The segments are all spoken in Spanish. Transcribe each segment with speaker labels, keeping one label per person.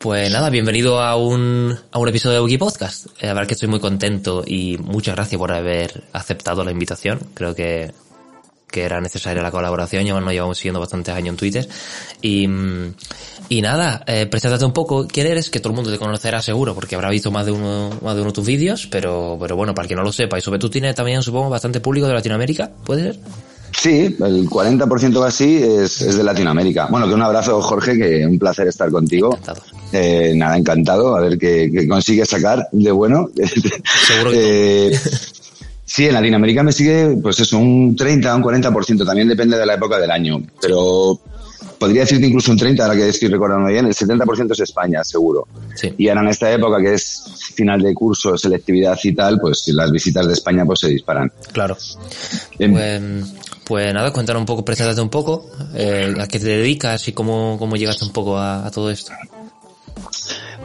Speaker 1: Pues nada, bienvenido a un, a un episodio de Wiki Podcast. Eh, la verdad que estoy muy contento y muchas gracias por haber aceptado la invitación. Creo que, que era necesaria la colaboración. Ya nos llevamos siguiendo bastantes años en Twitter. Y, y nada, eh, preséntate un poco. ¿Quién eres? Que todo el mundo te conocerá seguro porque habrá visto más de uno, más de uno de tus vídeos. Pero, pero bueno, para que no lo sepa, y sobre tú tienes también, supongo, bastante público de Latinoamérica, ¿puede ser?
Speaker 2: Sí, el 40% o así es, es, de Latinoamérica. Bueno, que un abrazo, Jorge, que un placer estar contigo.
Speaker 1: Encantado.
Speaker 2: Eh, nada, encantado. A ver qué, qué consigues sacar de bueno.
Speaker 1: Seguro que
Speaker 2: eh, Sí, en Latinoamérica me sigue, pues eso, un 30, un 40%, también depende de la época del año. Pero podría decirte incluso un 30, ahora que estoy recordando bien, el 70% es España, seguro.
Speaker 1: Sí.
Speaker 2: Y ahora en esta época que es final de curso, selectividad y tal, pues las visitas de España pues se disparan.
Speaker 1: Claro. Pues, pues nada, cuéntanos un poco, preséntate un poco, eh, a qué te dedicas y cómo, cómo llegaste un poco a todo esto.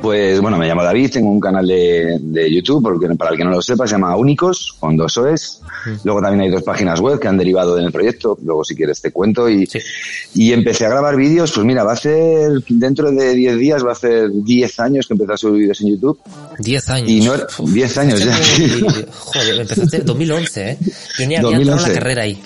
Speaker 2: Pues bueno, me llamo David, tengo un canal de, de YouTube, porque para el que no lo sepa, se llama Únicos, con dos OEs. Luego también hay dos páginas web que han derivado del proyecto, luego si quieres te cuento. Y,
Speaker 1: Sí.
Speaker 2: y empecé a grabar vídeos, pues mira, va a ser, dentro de 10 días, va a ser 10 años que empecé a subir vídeos en YouTube.
Speaker 1: Diez años.
Speaker 2: Y no era, 10 años ya.
Speaker 1: Joder, empezaste en 2011, ¿eh? Yo ni había entrado en
Speaker 2: 2011.
Speaker 1: la carrera ahí.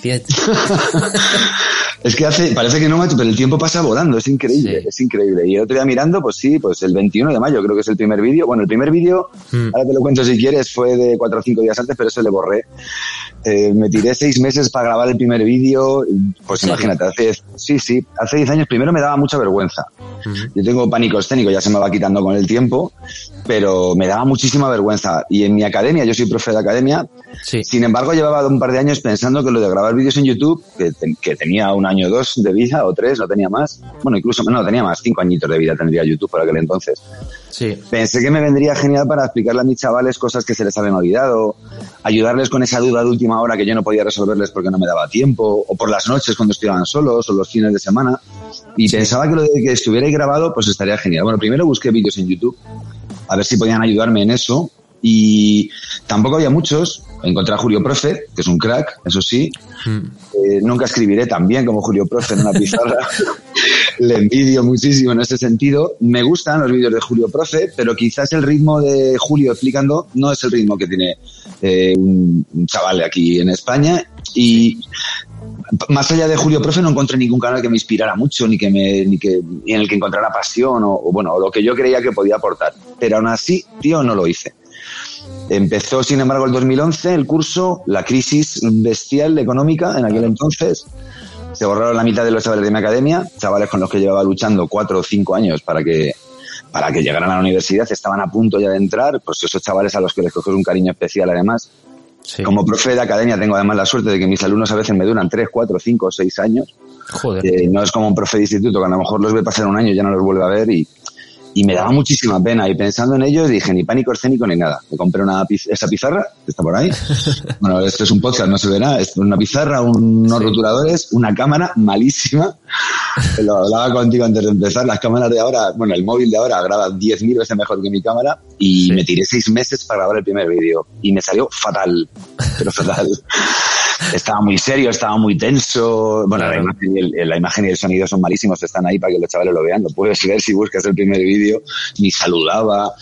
Speaker 2: Es que hace, parece que no, pero el tiempo pasa volando, es increíble,
Speaker 1: Sí.
Speaker 2: es increíble. Y el otro día mirando, pues sí, pues el 21 de mayo creo que es el primer vídeo. Bueno, el primer vídeo,
Speaker 1: Mm.
Speaker 2: ahora te lo cuento si quieres, fue de cuatro o cinco días antes, pero eso le borré. Eh, me tiré seis meses para grabar el primer vídeo, pues
Speaker 1: ¿En serio?
Speaker 2: imagínate, hace, sí, sí, hace 10 años primero me daba mucha vergüenza.
Speaker 1: Ujú.
Speaker 2: Yo tengo pánico escénico, ya se me va quitando con el tiempo, pero me daba muchísima vergüenza. Y en mi academia, yo soy profe de academia,
Speaker 1: Sí.
Speaker 2: sin embargo, llevaba un par de años pensando que lo de grabar vídeos en YouTube, que, te- que tenía un año o dos de vida, o tres, no tenía más. Bueno, incluso, no, tenía más, cinco añitos de vida tendría YouTube por aquel entonces.
Speaker 1: Sí.
Speaker 2: Pensé que me vendría genial para explicarle a mis chavales cosas que se les habían olvidado, ayudarles con esa duda de última hora que yo no podía resolverles porque no me daba tiempo, o por las noches cuando estuvieran solos, o los fines de semana. Y pensaba que lo de que estuviera ahí grabado, pues estaría genial. Bueno, primero busqué vídeos en YouTube, a ver si podían ayudarme en eso. Y tampoco había muchos. Encontré a Julio Profe, que es un crack, eso sí.
Speaker 1: Mm.
Speaker 2: Eh, nunca escribiré tan bien como Julio Profe en una pizarra. Le envidio muchísimo en ese sentido. Me gustan los vídeos de Julio Profe, pero quizás el ritmo de Julio explicando no es el ritmo que tiene eh, un, un chaval aquí en España. Y más allá de Julio Profe no encontré ningún canal que me inspirara mucho, ni que me, ni que, ni en el que encontrara pasión o, o bueno, o lo que yo creía que podía aportar. Pero aún así, tío, no lo hice. Empezó, sin embargo, el 2011 el curso, la crisis bestial económica en aquel entonces. Se borraron la mitad de los chavales de mi academia, chavales con los que llevaba luchando cuatro o cinco años para que, para que llegaran a la universidad, estaban a punto ya de entrar, pues esos chavales a los que les coges un cariño especial además.
Speaker 1: Sí.
Speaker 2: Como profe de academia tengo además la suerte de que mis alumnos a veces me duran tres, cuatro, cinco o seis años.
Speaker 1: Joder.
Speaker 2: Eh, no es como un profe de instituto que a lo mejor los ve pasar un año y ya no los vuelve a ver y, y me daba muchísima pena. Y pensando en ellos dije ni pánico escénico ni nada. Me compré una piz- esa pizarra que está por ahí. bueno, esto es un podcast, no se verá. Es una pizarra, unos
Speaker 1: Sí.
Speaker 2: rotuladores, una cámara malísima. Lo hablaba contigo antes de empezar. Las cámaras de ahora, bueno, el móvil de ahora graba 10.000 veces mejor que mi cámara y
Speaker 1: Sí.
Speaker 2: me tiré seis meses para grabar el primer vídeo y me salió fatal, pero fatal. estaba muy serio, estaba muy tenso. Bueno,
Speaker 1: Claro.
Speaker 2: la, imagen y el, la imagen y el sonido son malísimos, están ahí para que los chavales lo vean. Lo puedes ver si buscas el primer vídeo. Ni saludaba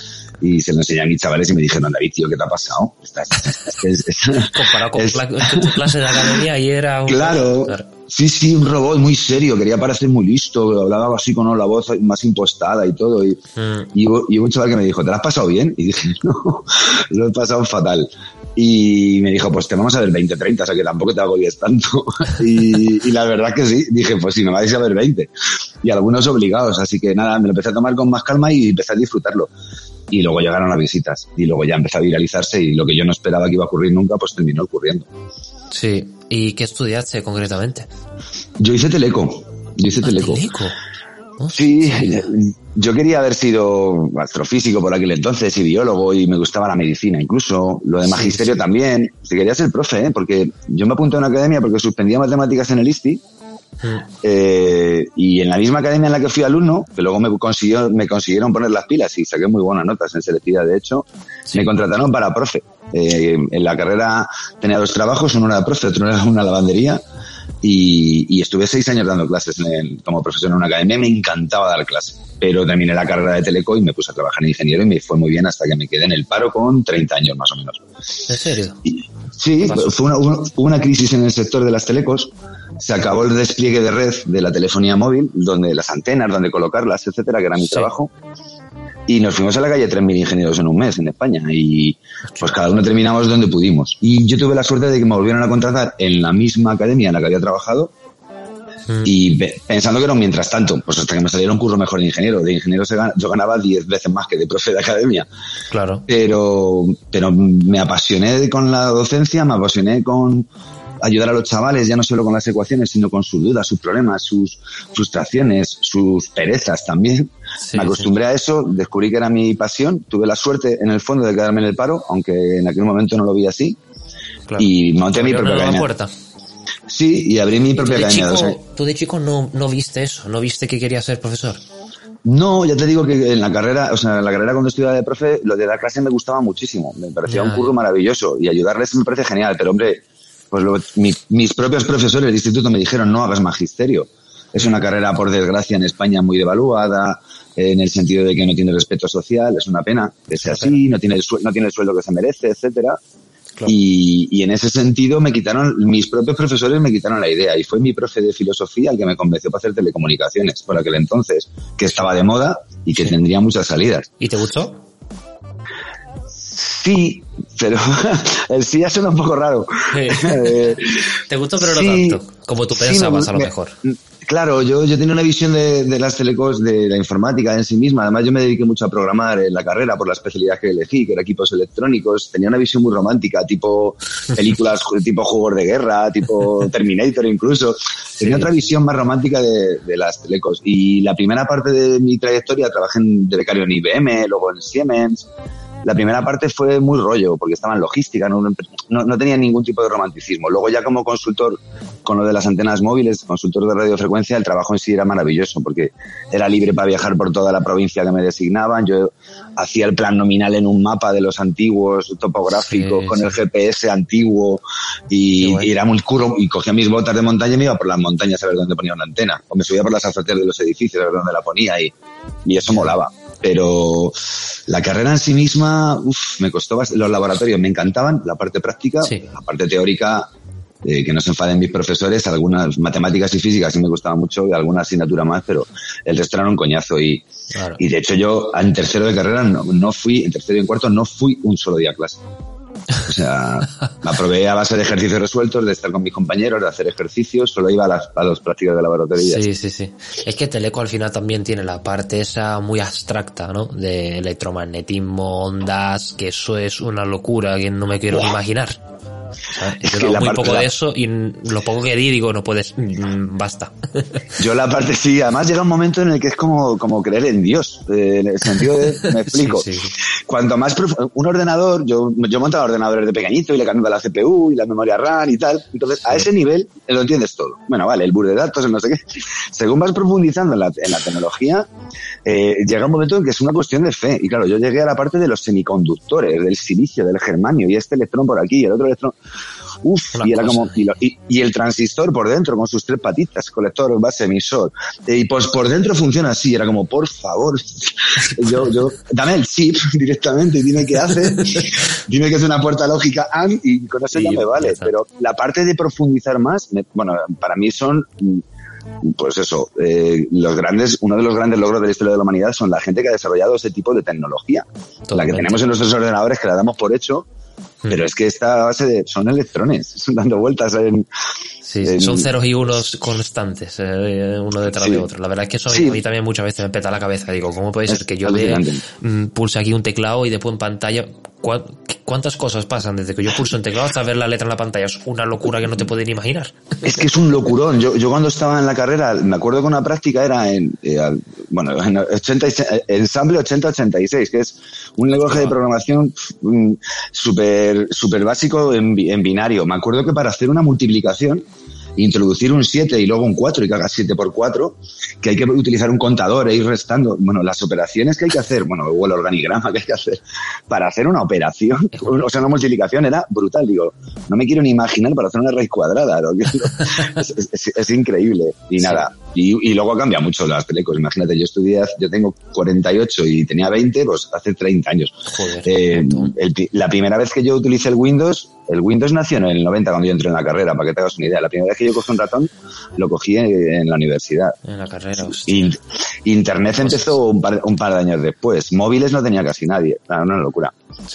Speaker 2: y se lo enseñé a mis chavales y me dijeron, David, tío, ¿qué te ha pasado? Estás- estás- es- es-
Speaker 1: Comparado con, tu clase de academia y era un...
Speaker 2: Claro. Sí, sí, un robot muy serio, quería parecer muy listo, hablaba así con la voz más impostada y todo. Y,
Speaker 1: Mm.
Speaker 2: y, hubo, y hubo un chaval que me dijo, ¿te lo has pasado bien? Y dije, no, lo he pasado fatal. Y me dijo, pues te vamos a ver 20, 30, o sea que tampoco te agobies tanto. y, y la verdad que sí, dije, pues si me vais a ver 20. Y algunos obligados, así que nada, me lo empecé a tomar con más calma y empecé a disfrutarlo. Y luego llegaron las visitas y luego ya empezó a viralizarse y lo que yo no esperaba que iba a ocurrir nunca, pues terminó ocurriendo.
Speaker 1: Sí. ¿Y qué estudiaste concretamente?
Speaker 2: Yo hice teleco, yo hice
Speaker 1: Ah,
Speaker 2: teleco.
Speaker 1: Teleco.
Speaker 2: Sí, yo quería haber sido astrofísico por aquel entonces y biólogo y me gustaba la medicina incluso, lo de magisterio también. Si quería ser profe, ¿eh? porque yo me apunté a una academia porque suspendía matemáticas en el ISTI eh, y en la misma academia en la que fui alumno, que luego me, consiguió, me consiguieron poner las pilas y saqué muy buenas notas en selectividad, de hecho, me contrataron para profe. Eh, en la carrera tenía dos trabajos, uno era profe, otro era una lavandería. Y, estuve seis años dando clases como profesor en una academia. Me encantaba dar clases, pero terminé la carrera de Teleco y me puse a trabajar en ingeniero y me fue muy bien hasta que me quedé en el paro con 30 años más o menos.
Speaker 1: ¿En serio?
Speaker 2: sí, fue una, una, crisis en el sector de las telecos se acabó el despliegue de red de la telefonía móvil, donde las antenas, donde colocarlas, etcétera, que era mi trabajo. Y nos fuimos a la calle 3.000 ingenieros en un mes en España. Y pues cada uno terminamos donde pudimos. Y yo tuve la suerte de que me volvieron a contratar en la misma academia en la que había trabajado. Mm. Y pensando que era un mientras tanto, pues hasta que me saliera un curso mejor de ingeniero. De ingeniero se yo ganaba 10 veces más que de profe de academia.
Speaker 1: Claro.
Speaker 2: Pero, pero me apasioné con la docencia, me apasioné con, ayudar a los chavales, ya no solo con las ecuaciones, sino con sus dudas, sus problemas, sus frustraciones, sus perezas también. me acostumbré a eso, descubrí que era mi pasión, tuve la suerte en el fondo de quedarme en el paro, aunque en aquel momento no lo vi así, y monté mi propia academia. Puerta. Sí, y abrí mi propia academia.
Speaker 1: tú de chico no, no viste eso, no viste que quería ser profesor.
Speaker 2: No, ya te digo que en la carrera, o sea, en la carrera cuando estudiaba de profe, lo de dar clase me gustaba muchísimo. Me parecía un curso maravilloso y ayudarles me parece genial. Pero hombre, pues lo, mis propios profesores del instituto me dijeron no hagas magisterio. Es una carrera, por desgracia, en España muy devaluada, en el sentido de que no tiene respeto social, es una pena que sea así, no tiene el, no tiene el sueldo que se merece, etcétera. Y, y, en ese sentido me quitaron, mis propios profesores me quitaron la idea y fue mi profe de filosofía el que me convenció para hacer telecomunicaciones por aquel entonces, que estaba de moda y que tendría muchas salidas.
Speaker 1: ¿Y te gustó?
Speaker 2: Sí, pero el sí ya suena un poco raro.
Speaker 1: Eh, Te gustó, pero no tanto, como tú pensabas a lo mejor.
Speaker 2: Claro, yo, yo tenía una visión de, de, las telecos, de la informática en sí misma. Además, yo me dediqué mucho a programar en la carrera por la especialidad que elegí, que era equipos electrónicos. Tenía una visión muy romántica, tipo películas, tipo juegos de guerra, tipo Terminator incluso. Tenía otra visión más romántica de, de, las telecos. Y la primera parte de mi trayectoria trabajé en, de becario en IBM, luego en Siemens, la primera parte fue muy rollo, porque estaba en logística, no, no, tenía ningún tipo de romanticismo. Luego ya como consultor con lo de las antenas móviles, consultor de radiofrecuencia, el trabajo en sí era maravilloso, porque era libre para viajar por toda la provincia que me designaban. Yo hacía el plan nominal en un mapa de los antiguos topográficos, con el GPS antiguo, y, era muy curro, y cogía mis botas de montaña y me iba por las montañas a ver dónde ponía una antena, o me subía por las azoteas de los edificios a ver dónde la ponía, y, y eso molaba pero la carrera en sí misma, uff, me costó bastante. Los laboratorios me encantaban, la parte práctica, la parte teórica, eh, que no se enfaden mis profesores, algunas matemáticas y físicas sí me gustaban mucho, y alguna asignatura más, pero el resto era un coñazo. Y, y de hecho yo en tercero de carrera no, no fui, en tercero y en cuarto no fui un solo día a clase. O sea, me aprobé a base de ejercicios resueltos, de estar con mis compañeros, de hacer ejercicios, solo iba a las, a prácticas de laboratorio.
Speaker 1: Sí, sí, sí. Es que Teleco al final también tiene la parte esa muy abstracta, ¿no? De electromagnetismo, ondas, que eso es una locura que no me quiero imaginar. Es que muy poco de eso y lo poco que di digo, no puedes, mm, basta.
Speaker 2: Yo la parte sí, además llega un momento en el que es como, como creer en Dios, eh, en el sentido de, me explico. Cuanto más un ordenador, yo, yo montaba ordenadores de pequeñito y le cambiaba la CPU y la memoria RAM y tal, entonces a ese nivel lo entiendes todo. Bueno, vale, el bus de datos, el no sé qué. Según vas profundizando en la, en la tecnología, eh, llega un momento en que es una cuestión de fe. Y claro, yo llegué a la parte de los semiconductores, del silicio, del germanio, y este electrón por aquí, y el otro electrón. Uf, y era como, y, el transistor por dentro con sus tres patitas, colector, base, emisor. Y pues por dentro funciona así, era como, por favor, yo, yo, dame el chip directamente y dime qué hace, dime que es una puerta lógica AND y con eso ya me vale. Pero la parte de profundizar más, bueno, para mí son pues eso, eh, los grandes, uno de los grandes logros de la historia de la humanidad son la gente que ha desarrollado ese tipo de tecnología. La que tenemos en nuestros ordenadores que la damos por hecho, pero es que esta base de, son electrones, son dando vueltas en,
Speaker 1: Sí, son ceros y unos constantes, eh, uno detrás de otro. La verdad es que eso a mí también muchas veces me peta la cabeza. Digo, ¿cómo puede ser que yo le, mm, pulse aquí un teclado y después en pantalla ¿Cuántas cosas pasan desde que yo pulso en teclado hasta ver la letra en la pantalla? Es una locura que no te pueden imaginar.
Speaker 2: Es que es un locurón. Yo, yo cuando estaba en la carrera, me acuerdo que una práctica era en, eh, bueno, en 80, ensamble 8086, que es un lenguaje de programación mm, súper super básico en, en binario. Me acuerdo que para hacer una multiplicación, introducir un 7 y luego un 4 y que haga 7 por 4, que hay que utilizar un contador e ir restando. Bueno, las operaciones que hay que hacer, bueno, o el organigrama que hay que hacer para hacer una operación, o sea, una multiplicación era brutal. Digo, no me quiero ni imaginar para hacer una raíz cuadrada. Es, increíble. Y nada, y, luego cambia mucho las telecos. Imagínate, yo estudié, yo tengo 48 y tenía 20, pues hace 30 años. Eh, la primera vez que yo utilicé el Windows, el Windows nació en el 90 cuando yo entré en la carrera, para que te hagas una idea. La primera vez que yo cogí un ratón, lo cogí en, la universidad.
Speaker 1: En la carrera.
Speaker 2: Internet empezó un par, un par, de años después. Móviles no tenía casi nadie. Era una locura.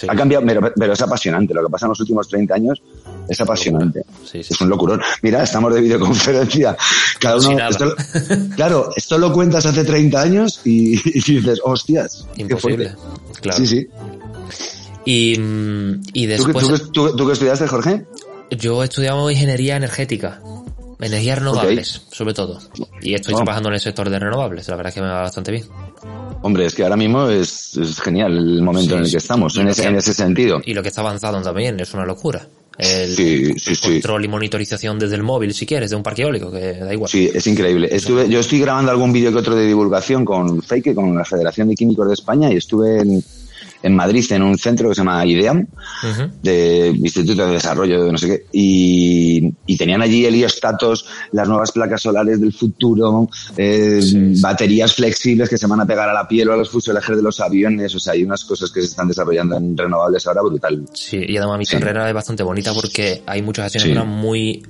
Speaker 2: Ha cambiado, pero, es apasionante. Lo que pasa en los últimos 30 aos es apasionante. es un locurón. Mira, estamos de videoconferencia. Cada uno. claro, esto lo cuentas hace 30 años y, dices, hostias.
Speaker 1: Imposible. Claro.
Speaker 2: Sí, sí.
Speaker 1: Y, y
Speaker 2: después... ¿Tú, qué estudiaste, Jorge?
Speaker 1: Yo he estudiado ingeniería energética. Energías renovables, sobre todo. Y estoy oh. trabajando en el sector de renovables. La verdad es que me va bastante bien.
Speaker 2: Hombre, es que ahora mismo es, genial el momento en el que estamos, en ese, en ese sentido.
Speaker 1: Y lo que está avanzado también es una locura. El, control y monitorización desde el móvil, si quieres, de un parque eólico, que da igual.
Speaker 2: Sí, es increíble. Estuve, yo estoy grabando algún vídeo que otro de divulgación con Fake, con la Federación de Químicos de España, y estuve en, en Madrid en un centro que se llama IDEAM, de Instituto de Desarrollo de no sé qué, y, tenían allí heliostatos, las nuevas placas solares del futuro, eh, baterías flexibles que se van a pegar a la piel o a los fuselajes de los aviones, o sea, hay unas cosas que se están desarrollando en renovables ahora brutal.
Speaker 1: Sí, y además mi carrera es bastante bonita porque hay muchas asignaturas muy,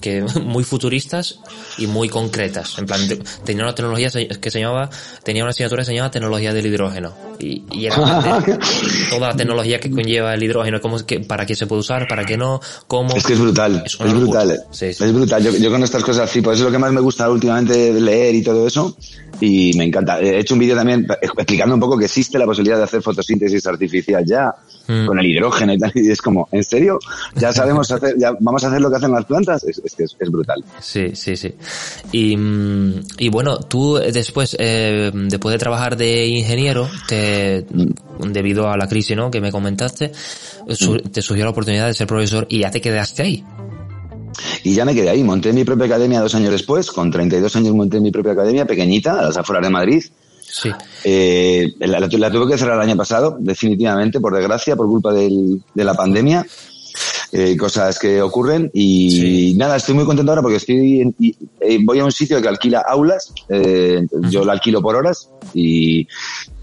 Speaker 1: que, muy futuristas y muy concretas. En plan, tenía una tecnología que se llamaba, tenía una asignatura que se llamaba tecnología del hidrógeno. Y, y era toda la tecnología que conlleva el hidrógeno, cómo, que, para qué se puede usar, para qué no, cómo...
Speaker 2: Es que es brutal, es, brutal. Es brutal. Yo, con estas cosas sí, pues es lo que más me gusta últimamente leer y todo eso. Y me encanta. He hecho un vídeo también explicando un poco que existe la posibilidad de hacer fotosíntesis artificial ya, mm. con el hidrógeno y tal. Y es como, ¿en serio? ¿Ya sabemos hacer, ya vamos a hacer lo que hacen las plantas? Es, que es, brutal.
Speaker 1: Sí, sí, sí. Y, y bueno, tú después, eh, después de trabajar de ingeniero, te, debido a la crisis, ¿no? Que me comentaste, mm. te surgió la oportunidad de ser profesor y ya te quedaste ahí.
Speaker 2: Y ya me quedé ahí. Monté mi propia academia dos años después. Con 32 años monté mi propia academia, pequeñita, a las afueras de Madrid.
Speaker 1: Sí.
Speaker 2: Eh, la, tuve que cerrar el año pasado, definitivamente, por desgracia, por culpa de la pandemia. Eh, cosas que ocurren y nada, estoy muy contento ahora porque estoy eh, voy a un sitio que alquila aulas, eh, yo lo alquilo por horas y,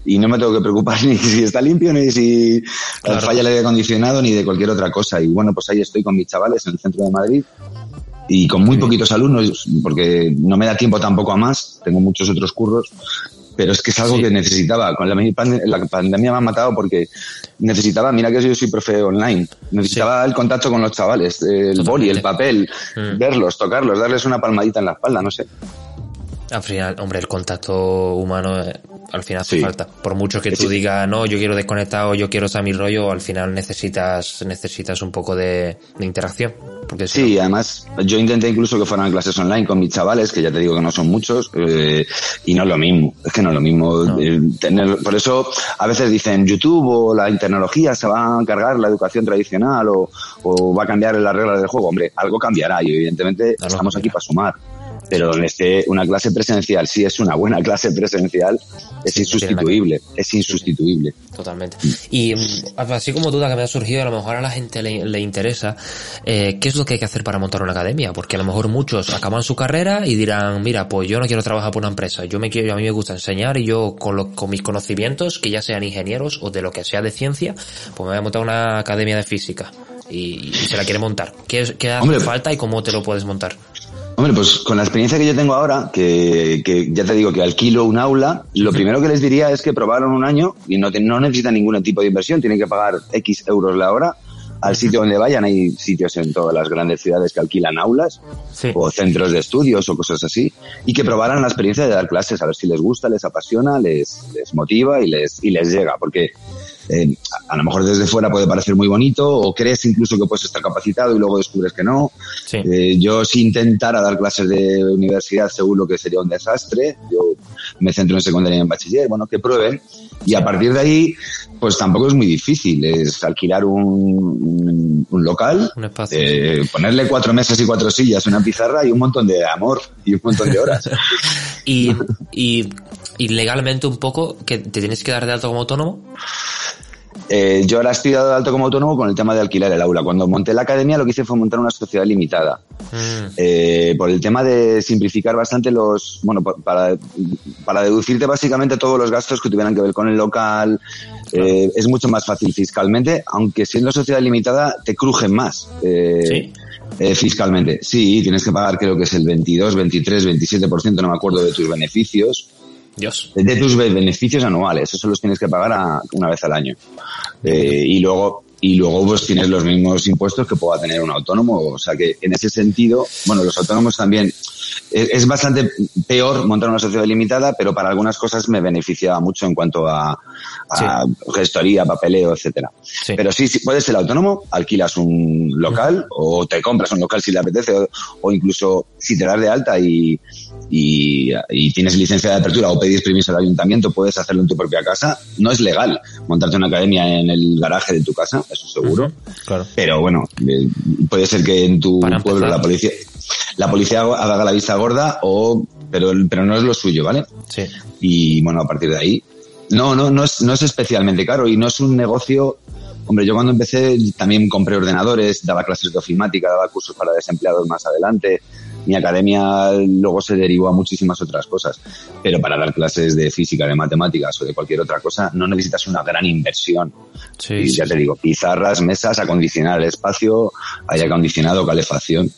Speaker 2: y no me tengo que preocupar ni si está limpio, ni si falla el aire acondicionado, ni de cualquier otra cosa. Y bueno, pues ahí estoy con mis chavales en el centro de Madrid y con muy poquitos alumnos, porque no me da tiempo tampoco a más, tengo muchos otros curros, pero es que es algo que necesitaba. Con la, la, pandemia me ha matado porque necesitaba, mira que yo soy profe online, necesitaba el contacto con los chavales, el boli, el papel, mm. verlos, tocarlos, darles una palmadita en la espalda, no sé.
Speaker 1: Al final, hombre, el contacto humano eh, al final hace falta. Por mucho que tú digas, no, yo quiero desconectar o yo quiero estar mi rollo, al final necesitas, necesitas un poco de, interacción. Porque
Speaker 2: sí, además, yo intenté incluso que fueran clases online con mis chavales, que ya te digo que no son muchos, eh, y no es lo mismo. Es que no es lo mismo. Eh, tener, por eso a veces dicen YouTube o la tecnología se va a encargar la educación tradicional o, o va a cambiar las reglas del juego. Hombre, algo cambiará y evidentemente estamos aquí para sumar pero en este, una clase presencial, si es una buena clase presencial, es insustituible, es insustituible.
Speaker 1: Totalmente. Y mm, así como duda que me ha surgido, a lo mejor a la gente le, interesa, eh, ¿qué es lo que hay que hacer para montar una academia? Porque a lo mejor muchos acaban su carrera y dirán, mira, pues yo no quiero trabajar por una empresa, yo me quiero, a mí me gusta enseñar y yo con, con mis conocimientos, que ya sean ingenieros o de lo que sea de ciencia, pues me voy a montar una academia de física. Y, se la quiere montar. ¿Qué, qué hace falta y cómo te lo puedes montar?
Speaker 2: Hombre, pues con la experiencia que yo tengo ahora, que, ya te digo que alquilo un aula, lo primero que les diría es que probaron un año y no, no necesitan ningún tipo de inversión, tienen que pagar X euros la hora al sitio donde vayan. Hay sitios en todas las grandes ciudades que alquilan aulas o centros de estudios o cosas así y que probaran la experiencia de dar clases a ver si les gusta, les apasiona, les, les motiva y les, y les llega. Porque eh, a lo mejor desde fuera puede parecer muy bonito o crees incluso que puedes estar capacitado y luego descubres que no.
Speaker 1: Sí.
Speaker 2: Eh, yo si intentara dar clases de universidad seguro que sería un desastre. Yo me centro en secundaria y en bachiller, bueno, que prueben. Y a partir de ahí, pues tampoco es muy difícil. Es alquilar un, un, local,
Speaker 1: Un
Speaker 2: eh, ponerle cuatro mesas y cuatro sillas, una pizarra y un montón de amor y un montón de horas.
Speaker 1: Y, y, y legalmente un poco, que te tienes que dar de alto como autónomo.
Speaker 2: Eh, yo ahora estoy dado de alto como autónomo con el tema de alquilar el aula. Cuando monté la academia lo que hice fue montar una sociedad limitada.
Speaker 1: Mm,
Speaker 2: Eh, por el tema de simplificar bastante los, bueno, pa- para, para deducirte básicamente todos los gastos que tuvieran que ver con el local, eh, es mucho más fácil fiscalmente, aunque siendo sociedad limitada te crujen más. eh,
Speaker 1: Sí.
Speaker 2: eh, fiscalmente. Sí, tienes que pagar creo que es el 22, 23, 27%, no me acuerdo de tus beneficios
Speaker 1: Dios.
Speaker 2: de tus be- beneficios anuales, eso los tienes que pagar a- una vez al año. Eh, y luego y luego pues tienes los mismos impuestos que pueda tener un autónomo, o sea que en ese sentido, bueno, los autónomos también es, bastante peor montar una sociedad limitada, pero para algunas cosas me beneficiaba mucho en cuanto a, a gestoría, papeleo, etcétera.
Speaker 1: Sí.
Speaker 2: Pero sí, sí, puedes ser autónomo, alquilas un local o te compras un local si te apetece o, o incluso si te das de alta y, y, y tienes licencia de apertura o pedís permiso al ayuntamiento, puedes hacerlo en tu propia casa. No es legal montarte una academia en el garaje de tu casa, eso seguro.
Speaker 1: Claro.
Speaker 2: Pero bueno, eh, puede ser que en tu
Speaker 1: Para
Speaker 2: pueblo
Speaker 1: empezar.
Speaker 2: la policía, la policía haga la vista gorda o, pero, pero no es lo suyo, ¿vale?
Speaker 1: Sí.
Speaker 2: y bueno, a partir de ahí, no, no, no es, no es especialmente caro y no es un negocio. Hombre, yo cuando empecé también compré ordenadores, daba clases de ofimática, daba cursos para desempleados más adelante. Mi academia luego se derivó a muchísimas otras cosas. Pero para dar clases de física, de matemáticas o de cualquier otra cosa, no necesitas una gran inversión.
Speaker 1: Sí,
Speaker 2: y
Speaker 1: sí,
Speaker 2: ya te digo, pizarras, mesas, acondicionar el espacio, aire acondicionado, calefacción.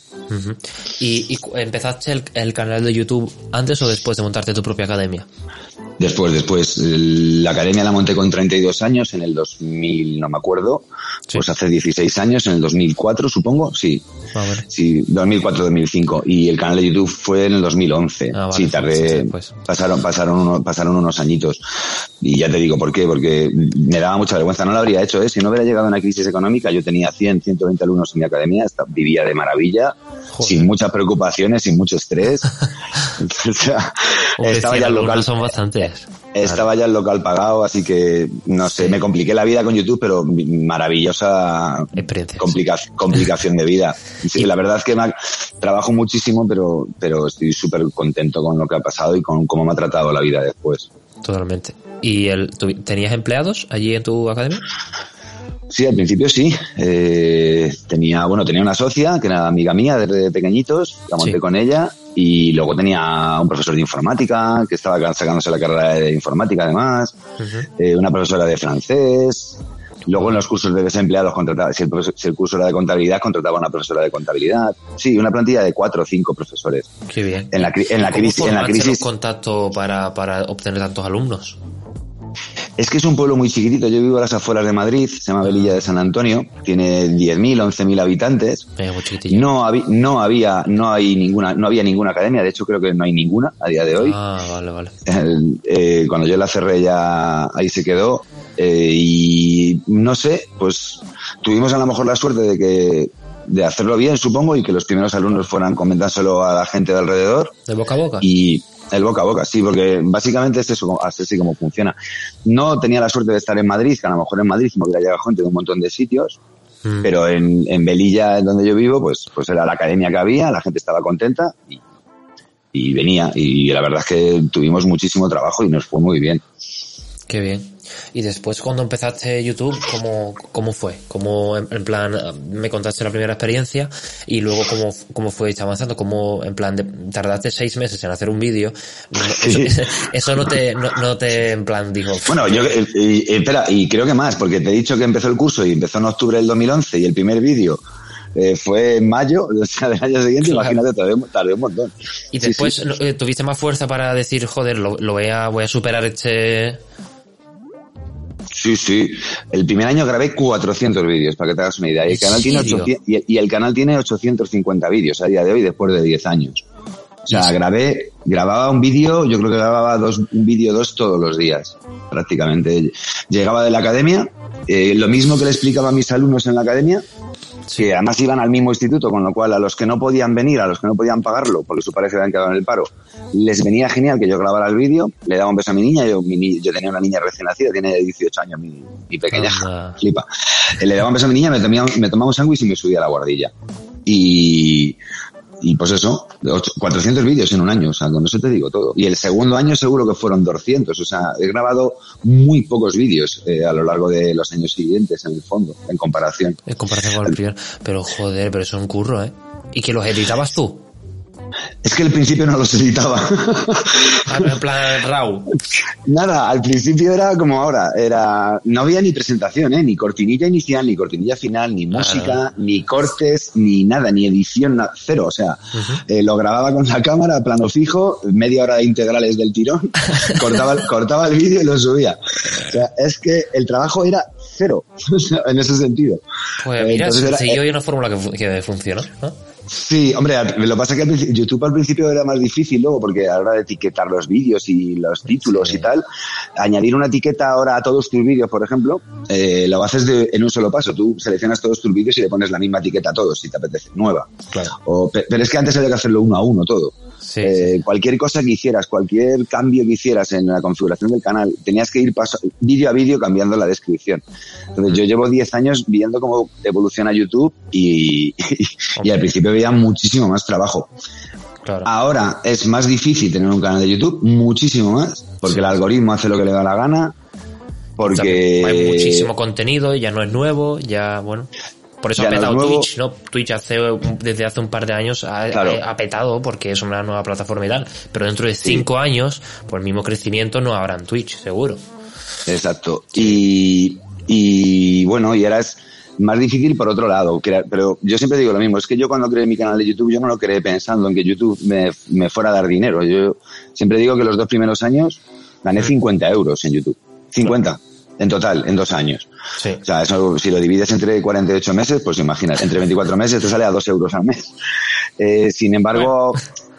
Speaker 1: ¿Y, empezaste el, el canal de YouTube antes o después de montarte tu propia academia?
Speaker 2: Después, después, la academia la monté con 32 años, en el 2000, no me acuerdo,
Speaker 1: Sí.
Speaker 2: pues hace 16 años, en el 2004 supongo, sí,
Speaker 1: Ah, vale.
Speaker 2: sí, 2004-2005, y el canal de YouTube fue en el 2011,
Speaker 1: Ah, vale,
Speaker 2: sí, tardé,
Speaker 1: después.
Speaker 2: pasaron, pasaron, uno- pasaron unos añitos, y ya te digo por qué, porque me daba mucha vergüenza, no lo habría hecho, ¿eh? si no hubiera llegado una crisis económica, yo tenía 100, 120 alumnos en mi academia, esta- vivía de maravilla,
Speaker 1: Joder.
Speaker 2: sin muchas preocupaciones, sin mucho estrés, o sea, estaba
Speaker 1: 100
Speaker 2: ya local
Speaker 1: son bastantes.
Speaker 2: Estaba ya el local pagado, así que no sé,
Speaker 1: Sí.
Speaker 2: me compliqué la vida con YouTube, pero maravillosa complica- complicación de vida. Y la verdad es que me ha- trabajo muchísimo, pero, pero estoy súper contento con lo que ha pasado y con cómo me ha tratado la vida después.
Speaker 1: Totalmente. ¿Y el, tenías empleados allí en tu academia?
Speaker 2: Sí, al principio sí. Eh, tenía, bueno, tenía una socia que era amiga mía desde pequeñitos, la monté
Speaker 1: Sí.
Speaker 2: con ella y luego tenía un profesor de informática que estaba sacándose la carrera de informática además. eh, una profesora de francés. Luego en los cursos de desempleados contrataba, si el, profesor- si el curso era de contabilidad, contrataba una profesora de contabilidad. Sí, una plantilla de cuatro o cinco profesores.
Speaker 1: Qué bien.
Speaker 2: En la, en la
Speaker 1: ¿Cómo
Speaker 2: crisis, en la
Speaker 1: formaste los
Speaker 2: crisis,
Speaker 1: contactos para, para obtener tantos alumnos?
Speaker 2: Es que es un pueblo muy chiquitito. Yo vivo a las afueras de Madrid, se llama Velilla de San Antonio, tiene 10.000, 11.000 habitantes. No había, no había, no hay ninguna, no había ninguna academia. De hecho, creo que no hay ninguna a día de hoy.
Speaker 1: Ah, vale, vale.
Speaker 2: El- eh, cuando yo la cerré ya ahí se quedó eh, y no sé, pues tuvimos a lo mejor la suerte de que de hacerlo bien, supongo, y que los primeros alumnos fueran comentárselo a la gente de alrededor
Speaker 1: ¿De boca a boca?
Speaker 2: y el boca a boca, sí, porque básicamente es eso, así así como funciona. No tenía la suerte de estar en Madrid, que a lo mejor en Madrid me hubiera llegado gente de un montón de sitios,
Speaker 1: Mm.
Speaker 2: pero en, en Velilla, en donde yo vivo, pues, pues era la academia que había, la gente estaba contenta y, y venía. Y la verdad es que tuvimos muchísimo trabajo y nos fue muy bien.
Speaker 1: Qué bien. Y después cuando empezaste YouTube, ¿cómo, cómo fue? ¿Cómo, en, en plan, me contaste la primera experiencia y luego cómo, cómo fuiste avanzando? ¿Cómo, en plan, de- tardaste seis meses en hacer un vídeo? No, Eso, eso no te, no, no te, en plan, dijo...
Speaker 2: Bueno, yo, espera, y creo que más, porque te he dicho que empezó el curso y empezó en octubre del 2011 y el primer vídeo eh, fue en mayo, o sea, del año siguiente,
Speaker 1: Claro.
Speaker 2: imagínate, tardé, tardé un montón.
Speaker 1: Y después
Speaker 2: sí.
Speaker 1: eh, tuviste más fuerza para decir, joder, lo, lo voy a, voy a superar este...
Speaker 2: Sí, sí. El primer año grabé 400 vídeos, para que te hagas una idea. Y el,
Speaker 1: ¿En
Speaker 2: canal tiene
Speaker 1: serio?
Speaker 2: 800 y, y el canal tiene 850 vídeos a día de hoy, después de 10 años. O sea, grabé, grababa un vídeo, yo creo que grababa dos, un vídeo dos todos los días, prácticamente. Llegaba de la academia, eh, lo mismo que le explicaba a mis alumnos en la academia, que además iban al mismo instituto, con lo cual a los que no podían venir, a los que no podían pagarlo, porque su pareja habían quedado en el paro, les venía genial que yo grabara el vídeo, le daba un beso a mi niña, yo, yo tenía una niña recién nacida, tiene 18 años, mi, mi pequeña, flipa. Eh, le daba un beso a mi niña, me tomaba, me tomaba un sándwich y me subía a la guardilla. Y, y pues eso, 400 vídeos en un año, o sea, con eso te digo todo. Y el segundo año seguro que fueron 200, o sea, he grabado muy pocos vídeos eh, a lo largo de los años siguientes, en el fondo, en comparación.
Speaker 1: En comparación con el primer. Pero joder, pero es un curro, ¿eh? ¿Y que los editabas tú?
Speaker 2: Es que al principio no los editaba.
Speaker 1: Ah, en plan RAW.
Speaker 2: Nada, al principio era como ahora, era no había ni presentación, ¿eh? ni cortinilla inicial, ni cortinilla final, ni música, ni cortes, ni nada, ni edición, cero. O sea, eh, lo grababa con la cámara a plano fijo, media hora de integrales del tirón, cortaba, cortaba el vídeo y lo subía. O sea, es que el trabajo era cero, en ese sentido.
Speaker 1: Pues mira, Entonces era, una fórmula que, que funcionó, ¿no?
Speaker 2: Sí, hombre, lo que pasa es que YouTube al principio era más difícil luego, porque a la hora de etiquetar los vídeos y los títulos y tal, añadir una etiqueta ahora a todos tus vídeos, por ejemplo, eh, lo haces de, en un solo paso. Tú seleccionas todos tus vídeos y le pones la misma etiqueta a todos, si te apetece, nueva. Claro. pero es que antes había que hacerlo uno a uno todo. Eh, cualquier cosa que hicieras, cualquier cambio que hicieras en la configuración del canal, tenías que ir paso, vídeo a vídeo cambiando la descripción. Entonces, yo llevo 10 años viendo cómo evoluciona YouTube y, y, al principio veía muchísimo más trabajo. Ahora es más difícil tener un canal de YouTube, muchísimo más, porque el algoritmo hace lo que le da la gana, porque...
Speaker 1: Hay muchísimo contenido, ya no es nuevo, ya, bueno... Por eso ha petado Twitch, ¿no? Twitch hace, desde hace un par de años ha, petado porque es una nueva plataforma y tal. Pero dentro de cinco años, por el mismo crecimiento, no habrá en Twitch, seguro.
Speaker 2: Exacto. Y, y bueno, y ahora es más difícil por otro lado. Pero yo siempre digo lo mismo, es que yo cuando creé mi canal de YouTube, yo no lo creé pensando en que YouTube me, me fuera a dar dinero. Yo siempre digo que los dos primeros años gané 50 mm. euros en YouTube. 50 en total, en dos años. Sí. O sea, eso, si lo divides entre 48 meses, pues imagina, entre 24 meses te sale a 2 euros al mes. Eh, sin embargo,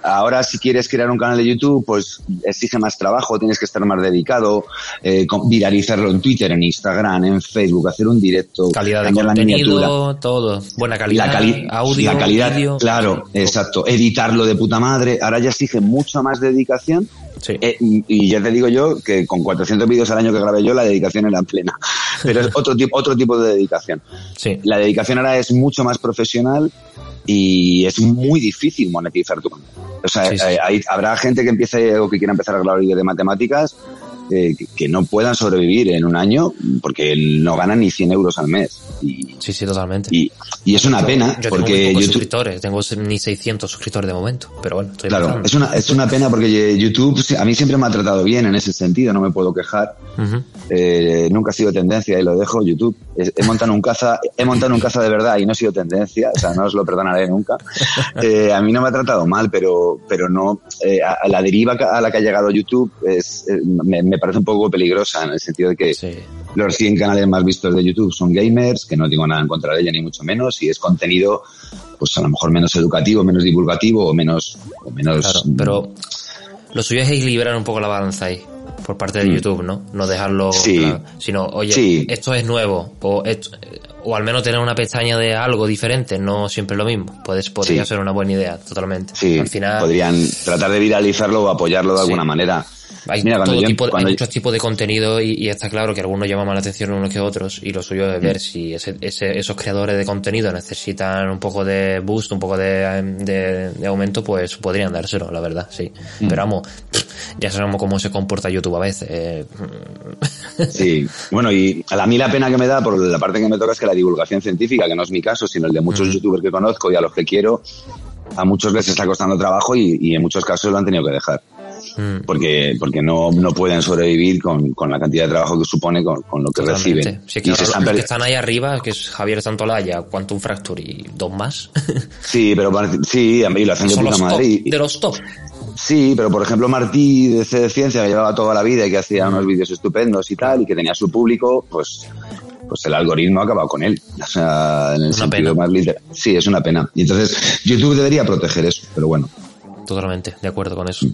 Speaker 2: ahora si quieres crear un canal de YouTube, pues exige más trabajo, tienes que estar más dedicado, eh, viralizarlo en Twitter, en Instagram, en Facebook, hacer un directo,
Speaker 1: calidad de contenido, todo, buena calidad,
Speaker 2: la
Speaker 1: audio,
Speaker 2: la calidad, claro, exacto, editarlo de puta madre, ahora ya exige mucha más dedicación eh, y ya te digo yo que con 400 vídeos al año que grabé yo, la dedicación era plena. Pero es otro tipo, otro tipo de dedicación. Sí. La dedicación ahora es mucho más profesional y es muy difícil monetizar tu canal. O sea, eh, habrá gente que empiece o que quiera empezar a grabar vídeos de matemáticas eh, que no puedan sobrevivir en un año porque no ganan ni 100 euros al mes. Y,
Speaker 1: sí, sí, totalmente.
Speaker 2: Y, y es una pena
Speaker 1: yo
Speaker 2: porque
Speaker 1: tengo suscriptores, tengo ni 600 suscriptores de momento, pero bueno, estoy
Speaker 2: Claro, es una, es una pena porque YouTube a mí siempre me ha tratado bien en ese sentido, no me puedo quejar. eh, nunca ha sido tendencia y lo dejo. YouTube, he montado un caza, he montado un caza de verdad y no ha sido tendencia, o sea, no os lo perdonaré nunca. Eh, a mí no me ha tratado mal, pero, pero no, eh, a, la deriva a la que ha llegado YouTube es, eh, me me parece un poco peligrosa en el sentido de que los 100 canales más vistos de YouTube son gamers, que no tengo nada en contra de ella ni mucho menos, y es contenido, pues a lo mejor menos educativo, menos divulgativo o menos... O menos
Speaker 1: claro, pero lo suyo es equilibrar un poco la balanza ahí por parte de mm. YouTube, ¿no? No dejarlo, sino, oye, esto es nuevo, o, o al menos tener una pestaña de algo diferente, no siempre lo mismo. Puedes, podría ser una buena idea, totalmente.
Speaker 2: Sí, al final, podrían tratar de viralizarlo o apoyarlo de alguna manera.
Speaker 1: Hay, muchos tipos de contenido y, está claro que algunos llaman más la atención unos que otros y lo suyo es ver mm. si ese, esos creadores de contenido necesitan un poco de boost, un poco de, aumento, pues podrían dárselo, la verdad, sí. Mm. Pero vamos, ya sabemos cómo se comporta YouTube a veces. Eh.
Speaker 2: Sí, bueno, y a mí la pena que me da por la parte que me toca es que la divulgación científica, que no es mi caso, sino el de muchos mm. youtubers que conozco y a los que quiero, a muchos les está costando trabajo y en muchos casos lo han tenido que dejar. Mm. porque, porque no, no pueden sobrevivir con, con la cantidad de trabajo que supone con, con lo que reciben.
Speaker 1: Sí, que están que están ahí arriba, que es Javier Santolaya, Quantum Fracture y dos más.
Speaker 2: sí, pero sí, a mí lo hacen de puta madre.
Speaker 1: de los top.
Speaker 2: Sí, pero por ejemplo Martí de C de Ciencia, que llevaba toda la vida y que hacía unos vídeos estupendos y tal, y que tenía su público, pues pues el algoritmo ha acabado con él. O sea, en el sentido más literal. Sí, es una pena. Y entonces YouTube debería proteger eso, pero bueno.
Speaker 1: Totalmente, de acuerdo con eso.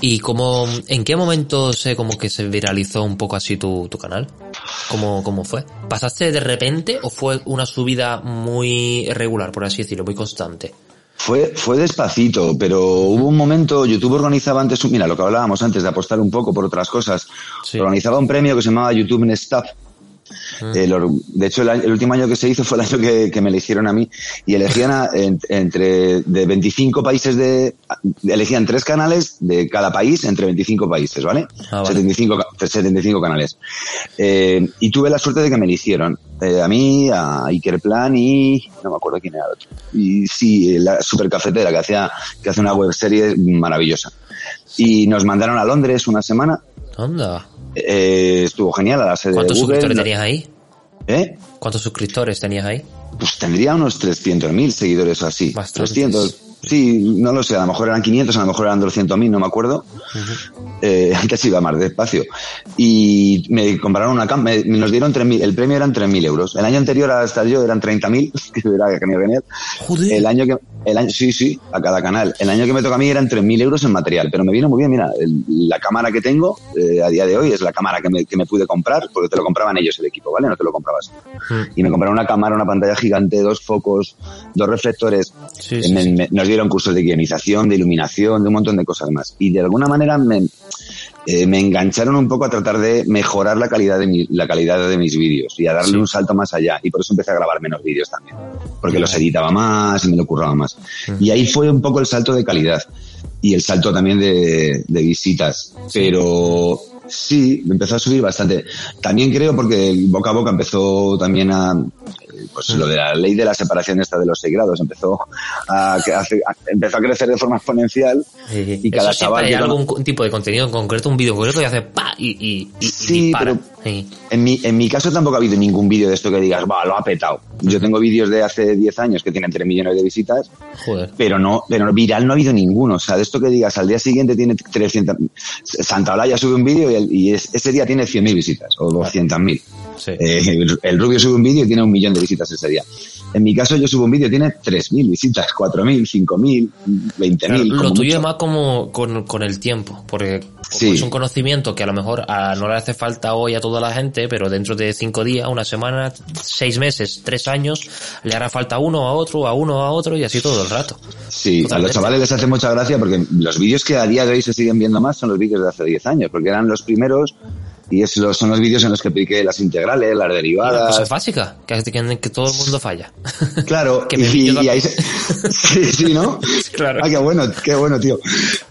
Speaker 1: ¿Y cómo, en qué momento sé como que se viralizó un poco así tu, tu canal? ¿Cómo, ¿Cómo fue? ¿Pasaste de repente o fue una subida muy regular, por así decirlo, muy constante?
Speaker 2: Fue, fue despacito, pero hubo un momento, YouTube organizaba antes, mira, lo que hablábamos antes de apostar un poco por otras cosas,
Speaker 1: Sí.
Speaker 2: organizaba un premio que se llamaba YouTube Next Lo- de hecho, el, año- el último año que se hizo fue el año que, que me eligieron a mí y elegían a- en- entre de 25 países de elegían tres canales de cada país entre 25 países, ¿vale?
Speaker 1: Ah, vale.
Speaker 2: 75, ca- 75 canales. Eh, y tuve la suerte de que me eligieron eh, a mí, a Iker Plan y no me acuerdo quién era el otro. Y sí, la super cafetera que hacía que hace una web serie maravillosa. Y nos mandaron a Londres una semana.
Speaker 1: Anda.
Speaker 2: Eh, estuvo genial a la sede de
Speaker 1: ¿Cuántos
Speaker 2: Google.
Speaker 1: suscriptores tenías ahí?
Speaker 2: ¿Eh?
Speaker 1: ¿Cuántos suscriptores tenías ahí?
Speaker 2: Pues tendría unos 300.000 seguidores o así.
Speaker 1: Bastantes.
Speaker 2: 300. Sí, no lo sé, a lo mejor eran 500, a lo mejor eran 200.000, no me acuerdo. Eh, antes iba más despacio. Y me compraron una cam, me, nos dieron 3.000, el premio eran 3.000 euros. El año anterior hasta yo eran 30.000, que era genial, genial.
Speaker 1: Joder.
Speaker 2: El año que, el año, sí, sí, a cada canal. El año que me toca a mí eran 3.000 euros en material, pero me vino muy bien, mira, el- la cámara que tengo eh, a día de hoy es la cámara que me, que me pude comprar, porque te lo compraban ellos el equipo, ¿vale? No te lo comprabas.
Speaker 1: Mm.
Speaker 2: Y me compraron una cámara, una pantalla gigante, dos focos, dos reflectores.
Speaker 1: Sí,
Speaker 2: Eh,
Speaker 1: sí,
Speaker 2: me-
Speaker 1: sí.
Speaker 2: me- nos dieron cursos de guionización, de iluminación, de un montón de cosas más. Y de alguna manera me, eh, me engancharon un poco a tratar de mejorar la calidad de, mi- la calidad de mis vídeos y a darle
Speaker 1: Sí.
Speaker 2: un salto más allá. Y por eso empecé a grabar menos vídeos también. Porque los editaba más y me lo curraba más. Y ahí fue un poco el salto de calidad. Y el salto también de, de visitas. Pero sí, empezó a subir bastante. También creo porque el boca a boca empezó también a, pues lo de la ley de la separación esta de los seis grados empezó a, hace- a- empezó a crecer de forma exponencial
Speaker 1: Sí,
Speaker 2: y cada chaval
Speaker 1: hay algún tipo de contenido en concreto, un vídeo concreto y hace pa y, y, y- y
Speaker 2: Sí,
Speaker 1: dispara.
Speaker 2: pero-
Speaker 1: Sí.
Speaker 2: En mi, en mi caso tampoco ha habido ningún vídeo de esto que digas, va, lo ha petado. Yo tengo vídeos de hace 10 años que tienen 3 millones de visitas,
Speaker 1: Joder.
Speaker 2: pero no, pero viral no ha habido ninguno. O sea, de esto que digas, al día siguiente tiene 300, Santa Olaya sube un vídeo y, ese día tiene 100.000 visitas o 200.000.
Speaker 1: Sí.
Speaker 2: Eh, el, el Rubio sube un vídeo y tiene un millón de visitas ese día. En mi caso yo subo un vídeo tiene 3.000 visitas, 4.000, 5.000, 20.000.
Speaker 1: Claro, lo tuyo es más como con, con el tiempo, porque
Speaker 2: Sí.
Speaker 1: es un conocimiento que a lo mejor a- no le hace falta hoy a toda la gente, pero dentro de cinco días, una semana, seis meses, tres años, le hará falta uno, a otro, a uno, a otro y así todo el rato.
Speaker 2: Sí, a los chavales les hace mucha gracia porque los vídeos que a día de hoy se siguen viendo más son los vídeos de hace 10 años, porque eran los primeros y es los, son los vídeos en los que expliqué las integrales, las derivadas.
Speaker 1: cosas básicas, que, que, que todo el mundo falla.
Speaker 2: Claro,
Speaker 1: Que me
Speaker 2: y, y ahí se- sí, sí, ¿no?
Speaker 1: Claro.
Speaker 2: Ah, qué bueno, qué bueno, tío.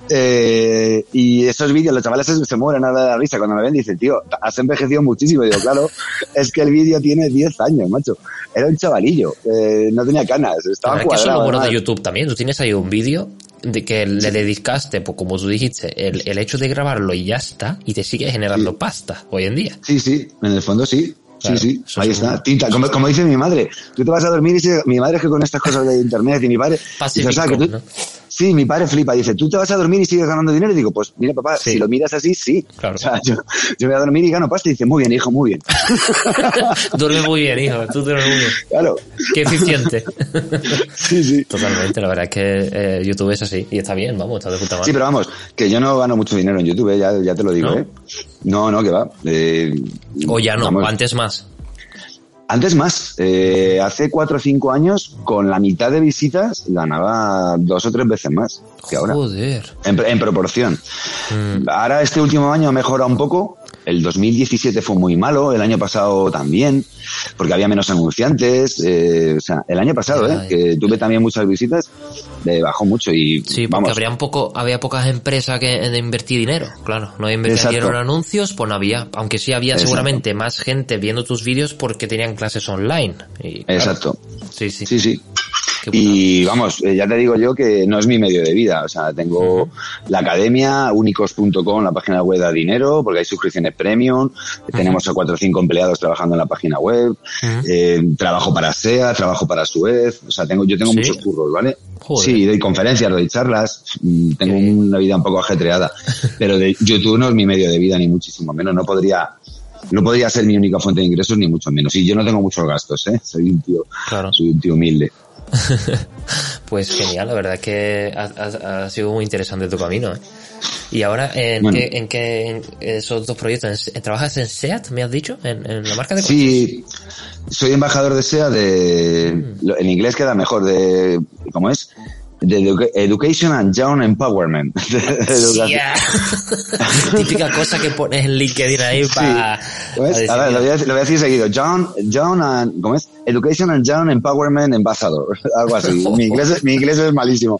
Speaker 2: Eh, y esos vídeos, los chavales se, se mueren a la risa cuando me ven y dicen, tío, has envejecido muchísimo. Y digo, claro, es que el vídeo tiene 10 años, macho. Era un chavalillo, eh, no tenía canas, estaba
Speaker 1: es que eso es lo
Speaker 2: cuadrado.
Speaker 1: bueno de. YouTube también. Tú tienes ahí un vídeo de que le dedicaste, pues como tú dijiste, el, el hecho de grabarlo y ya está, y te sigue generando pasta hoy en día.
Speaker 2: Sí, sí, en el fondo sí.
Speaker 1: Claro,
Speaker 2: sí, sí, ahí
Speaker 1: es
Speaker 2: está. Tinta, como, como dice mi madre, tú te vas a dormir y sigue- mi madre es que con estas cosas de internet y mi padre, dice, o sea, que
Speaker 1: Pacífico,
Speaker 2: tú-
Speaker 1: ¿no?
Speaker 2: Sí, mi padre flipa, dice, tú te vas a dormir y sigues ganando dinero y digo, pues mira papá,
Speaker 1: Sí.
Speaker 2: si lo miras así, sí.
Speaker 1: Claro.
Speaker 2: O sea, yo, yo voy a dormir y gano pasta y dice, muy bien, hijo, muy bien.
Speaker 1: Duerme muy bien, hijo. Tú duermes muy bien.
Speaker 2: claro.
Speaker 1: Qué eficiente.
Speaker 2: Sí, sí.
Speaker 1: Totalmente, la verdad es que eh, YouTube es así. Y está bien, vamos, está de puta madre.
Speaker 2: Sí, pero vamos, que yo no gano mucho dinero en YouTube, eh, ya, ya te lo digo,
Speaker 1: ¿No?
Speaker 2: ¿eh? No, no, que va. Eh,
Speaker 1: o ya no,
Speaker 2: vamos,
Speaker 1: antes más.
Speaker 2: Antes más, eh, hace cuatro o cinco años, con la mitad de visitas, ganaba dos o tres veces más que ahora.
Speaker 1: Joder.
Speaker 2: En, en proporción.
Speaker 1: Mm.
Speaker 2: Ahora este último año ha mejorado un poco. El 2017 fue muy malo, el año pasado también, porque había menos anunciantes. eh, o sea, el año pasado, eh, que tuve también muchas visitas, eh, bajó mucho y
Speaker 1: Sí, porque
Speaker 2: vamos.
Speaker 1: habría un poco, había pocas empresas que de invertir dinero, claro. No en anuncios, pues no había. Aunque sí había
Speaker 2: Exacto.
Speaker 1: seguramente más gente viendo tus vídeos porque tenían clases online. Y, claro,
Speaker 2: Exacto.
Speaker 1: Sí, sí.
Speaker 2: Sí, sí. Y vamos, eh, ya te digo yo que no es mi medio de vida. O sea, tengo la academia, unicos.com, la página web da dinero, porque hay suscripciones premium. Tenemos a cuatro o cinco empleados trabajando en la página web. eh, trabajo para SEA, trabajo para Suez. O sea, tengo, yo tengo
Speaker 1: ¿Sí?
Speaker 2: muchos curros, ¿vale?
Speaker 1: Joder.
Speaker 2: Sí, doy conferencias, doy charlas. mm, Tengo una vida un poco ajetreada. Pero de YouTube no es mi medio de vida, ni muchísimo menos. No podría, no podría ser mi única fuente de ingresos, ni mucho menos. Y yo no tengo muchos gastos, ¿eh? Soy un tío,
Speaker 1: Claro.
Speaker 2: soy un tío humilde.
Speaker 1: Pues genial, la verdad es que ha, ha- ha sido muy interesante tu camino. ¿eh? Y ahora, ¿en qué, en qué en esos dos proyectos? ¿En- ¿Trabajas en SEAT, me has dicho? ¿En, en la marca de coches?
Speaker 2: Sí, soy embajador de SEA de... lo- En inglés queda mejor, de... ¿Cómo es? De Educa- Education and Young Empowerment.
Speaker 1: Yeah. Típica cosa que pones en LinkedIn ahí para...
Speaker 2: A ver, lo voy a, decir- lo voy a decir seguido. John, John and, ¿cómo es? Education and Young Empowerment Ambassador. Algo así. mi, inglés, es- mi inglés es malísimo.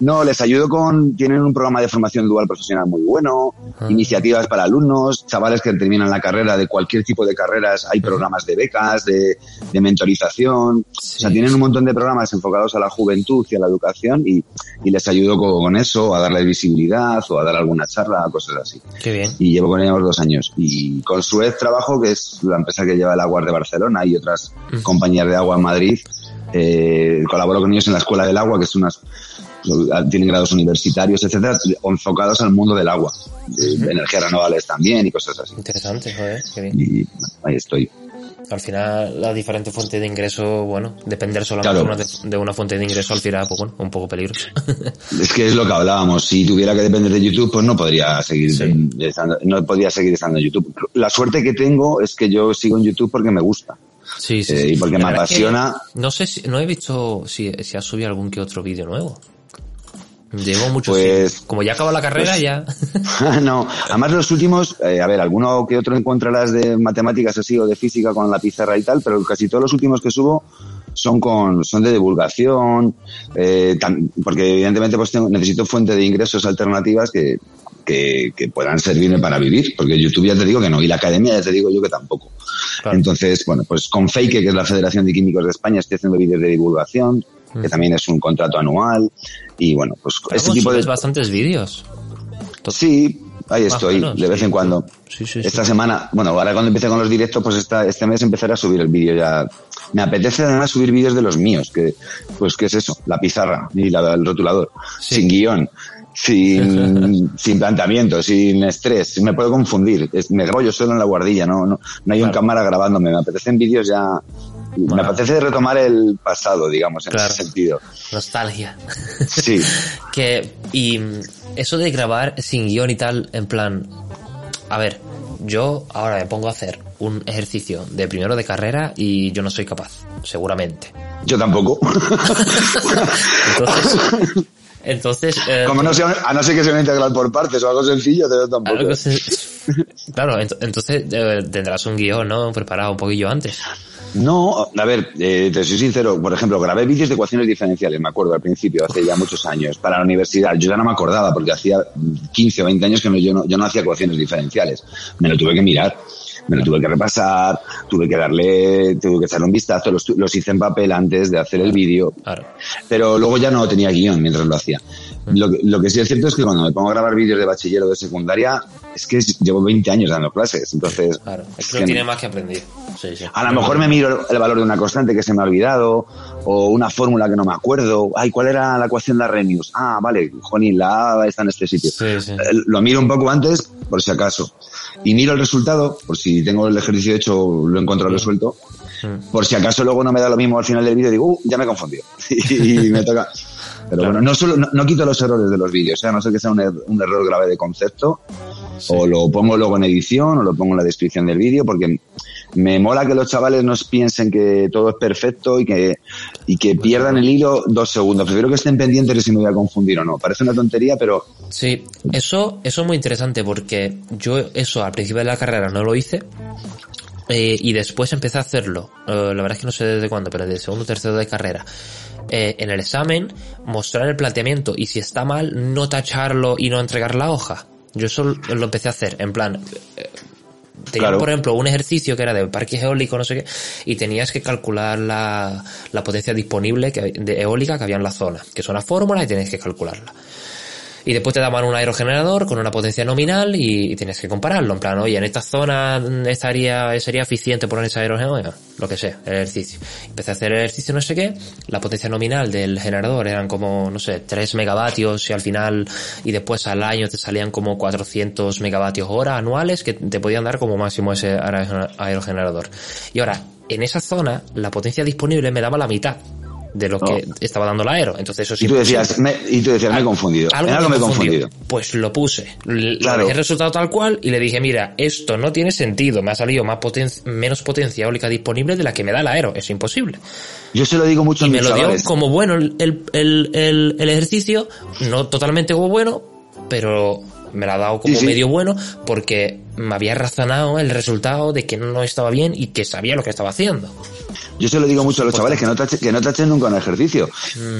Speaker 2: No, les ayudo con, tienen un programa de formación dual profesional muy bueno, iniciativas para alumnos, chavales que terminan la carrera de cualquier tipo de carreras, hay programas de becas, de, de mentorización. O sea, tienen un montón de programas enfocados a la juventud y a la educación y, y les ayudo con, con eso, a darles visibilidad o a dar alguna charla, cosas así
Speaker 1: Qué bien.
Speaker 2: y llevo con ellos dos años. Y con Suez trabajo, que es la empresa que lleva el agua de Barcelona y otras compañías de agua en Madrid. Eh, colaboro con ellos en la Escuela del Agua, que es unas tienen grados universitarios, etcétera, enfocados al mundo del agua, de energías renovables también y cosas así.
Speaker 1: Interesante, joder, qué bien.
Speaker 2: Y bueno, ahí estoy.
Speaker 1: Al final, la diferente fuente de ingreso, bueno, depender solamente
Speaker 2: Claro.
Speaker 1: de, una, de- de una fuente de ingreso al final, pues bueno, un poco peligroso.
Speaker 2: Es que es lo que hablábamos. Si tuviera que depender de YouTube, pues no podría seguir
Speaker 1: Sí.
Speaker 2: estando, no podría seguir estando en YouTube. La suerte que tengo es que yo sigo en YouTube porque me gusta.
Speaker 1: Sí, sí,
Speaker 2: Eh,
Speaker 1: sí.
Speaker 2: y porque me
Speaker 1: verdad es que
Speaker 2: apasiona.
Speaker 1: no sé si, no he visto si, si has subido algún que otro vídeo nuevo. Llevo mucho
Speaker 2: Pues-
Speaker 1: Como ya acabó la carrera, ya.
Speaker 2: no, además los últimos, eh, a ver, alguno que otro encontrarás de matemáticas así o de física con la pizarra y tal, pero casi todos los últimos que subo son con, son de divulgación, eh, porque evidentemente pues tengo, necesito fuente de ingresos alternativas que, que, que puedan servirme para vivir, porque YouTube ya te digo que no, y la academia ya te digo yo que tampoco.
Speaker 1: Claro.
Speaker 2: Entonces, bueno, pues con Fake, que es la Federación de Químicos de España, estoy haciendo vídeos de divulgación, que también es un contrato anual, y bueno, pues ese
Speaker 1: Luego
Speaker 2: tipo de...
Speaker 1: bastantes vídeos.
Speaker 2: Sí, ahí estoy,
Speaker 1: menos,
Speaker 2: de vez
Speaker 1: sí.
Speaker 2: en cuando.
Speaker 1: Sí, sí, sí.
Speaker 2: Esta semana, bueno, ahora cuando empiece con los directos, pues esta, este mes empezaré a subir el vídeo ya. Me apetece además subir vídeos de los míos, que, pues, ¿qué es eso? La pizarra y la, el rotulador.
Speaker 1: Sí.
Speaker 2: Sin guion, sin, sin planteamiento, sin estrés. Me puedo confundir. Es- me grabo yo solo en la guardilla, no, no, no hay un
Speaker 1: Claro.
Speaker 2: cámara grabándome. Me apetecen vídeos ya. Me apetece retomar el pasado, digamos, en
Speaker 1: Claro.
Speaker 2: ese sentido.
Speaker 1: Nostalgia.
Speaker 2: Sí.
Speaker 1: que, y eso de grabar sin guion y tal, en plan, a ver, yo ahora me pongo a hacer un ejercicio de primero de carrera y yo no soy capaz, seguramente.
Speaker 2: Yo tampoco.
Speaker 1: Entonces, entonces, eh,
Speaker 2: Como no sea, a no ser que sea un integral por partes o algo sencillo, yo tampoco.
Speaker 1: algo claro, ent- entonces eh, tendrás un guion, ¿no? Preparado un poquillo antes.
Speaker 2: No, a ver, eh, te soy sincero, por ejemplo, grabé vídeos de ecuaciones diferenciales, me acuerdo al principio, hace ya muchos años, para la universidad. Yo ya no me acordaba porque hacía 15 o 20 años que no, yo, no, yo no hacía ecuaciones diferenciales. Me lo tuve que mirar, me lo tuve que repasar, tuve que darle, tuve que echarle un vistazo, los, los hice en papel antes de hacer el vídeo,
Speaker 1: Claro.
Speaker 2: pero luego ya no tenía guion mientras lo hacía. Lo, que- lo que sí es cierto es que cuando me pongo a grabar vídeos de bachiller o de secundaria, es que llevo 20 años dando clases, entonces...
Speaker 1: Claro, es que no tiene más que aprender. Sí, sí.
Speaker 2: a lo mejor me miro el valor de una constante que se me ha olvidado, o una fórmula que no me acuerdo. Ay, ¿cuál era la ecuación de Arrhenius? Ah, vale, Joni, la A está en este sitio.
Speaker 1: Sí.
Speaker 2: Eh, Lo miro un poco antes, por si acaso. Y miro el resultado, por si tengo el ejercicio hecho, lo encuentro resuelto.
Speaker 1: Mm.
Speaker 2: Por si acaso luego no me da lo mismo al final del vídeo, digo, uh, ya me he confundido. y me toca. Pero
Speaker 1: Claro.
Speaker 2: bueno, no, solo, no, no quito los errores de los vídeos, ¿eh? a no ser que sea un, er- un error grave de concepto, o lo pongo luego en edición, o lo pongo en la descripción del vídeo, porque me mola que los chavales no piensen que todo es perfecto y que, y que pierdan el hilo dos segundos. Prefiero que estén pendientes de si me voy a confundir o no. Parece una tontería, pero
Speaker 1: Sí, eso, eso es muy interesante porque yo eso al principio de la carrera no lo hice eh, y después empecé a hacerlo. Eh, la verdad es que no sé desde cuándo, pero desde segundo o tercero de carrera. Eh, en el examen, mostrar el planteamiento y si está mal, no tacharlo y no entregar la hoja. Yo eso lo empecé a hacer, en plan, eh,
Speaker 2: Claro.
Speaker 1: por ejemplo, un ejercicio que era de parque eólico, no sé qué, y tenías que calcular la, la potencia disponible que, de eólica que había en la zona, que es una fórmula y tienes que calcularla. Y después te daban un aerogenerador con una potencia nominal y, tienes que compararlo. En plan, oye, en esta zona estaría, sería eficiente poner ese aerogenerador, lo que sea, el ejercicio. Empecé a hacer el ejercicio no sé qué, la potencia nominal del generador eran como, no sé, 3 megavatios y al final, y después al año te salían como 400 megavatios hora anuales que te podían dar como máximo ese aerogenerador. Y ahora, en esa zona, la potencia disponible me daba la mitad de lo que estaba dando la aero. Entonces eso sí.
Speaker 2: Y tú decías, me, y tú decías, me he confundido.
Speaker 1: Algo,
Speaker 2: En algo me he
Speaker 1: confundido. Pues lo puse. Le
Speaker 2: Claro.
Speaker 1: dejé el resultado tal cual y le dije, mira, esto no tiene sentido. Me ha salido más poten menos potencia eólica disponible de la que me da el aero. Es imposible.
Speaker 2: Yo se lo digo mucho a
Speaker 1: Y me lo dio como bueno el, el, el, el- el ejercicio, no totalmente como bueno, pero me lo ha dado como
Speaker 2: Sí, sí.
Speaker 1: medio bueno porque me había razonado el resultado de que no estaba bien y que sabía lo que estaba haciendo.
Speaker 2: Yo se lo digo mucho a los chavales que no tachen, que no tachen nunca un ejercicio.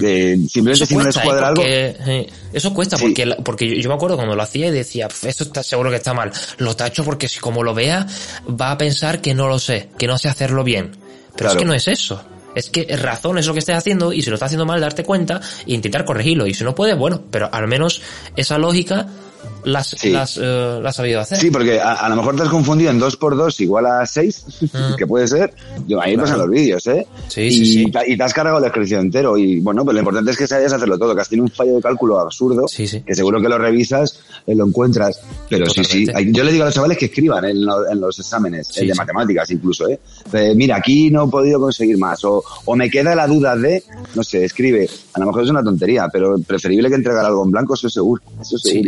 Speaker 2: Que simplemente si no les
Speaker 1: ¿eh?
Speaker 2: cuadra algo,
Speaker 1: porque, eh, eso cuesta
Speaker 2: Sí.
Speaker 1: porque, la- porque yo, yo me acuerdo cuando lo hacía y decía, "Pf, esto está seguro que está mal. Lo tacho porque si como lo vea va a pensar que no lo sé, que no sé hacerlo bien. Pero es que no es eso. Es que razón es lo que estés haciendo y si lo estás haciendo mal, darte cuenta e intentar corregirlo. Y si no puedes, bueno, pero al menos esa lógica las,
Speaker 2: Sí.
Speaker 1: las, eh, la has sabido hacer.
Speaker 2: Sí, porque a, a lo mejor te has confundido en 2 por 2 igual a 6, que puede ser. Yo, ahí pasan los vídeos, ¿eh?
Speaker 1: Mm. Sí,
Speaker 2: y,
Speaker 1: sí,
Speaker 2: y te has cargado el ejercicio entero. Y bueno, pues lo importante es que sabes hacerlo todo, que has tenido un fallo de cálculo absurdo,
Speaker 1: Sí, sí.
Speaker 2: que seguro que lo revisas, eh, lo encuentras. Pero sí, sí. Yo le digo a los chavales que escriban en, lo- en los exámenes, el de
Speaker 1: sí.
Speaker 2: matemáticas incluso, ¿eh? Eh, Mira, aquí no he podido conseguir más. O, o me queda la duda de, no sé, escribe. A lo mejor es una tontería, pero preferible que entregar algo en blanco, eso seguro. Eso
Speaker 1: Sí,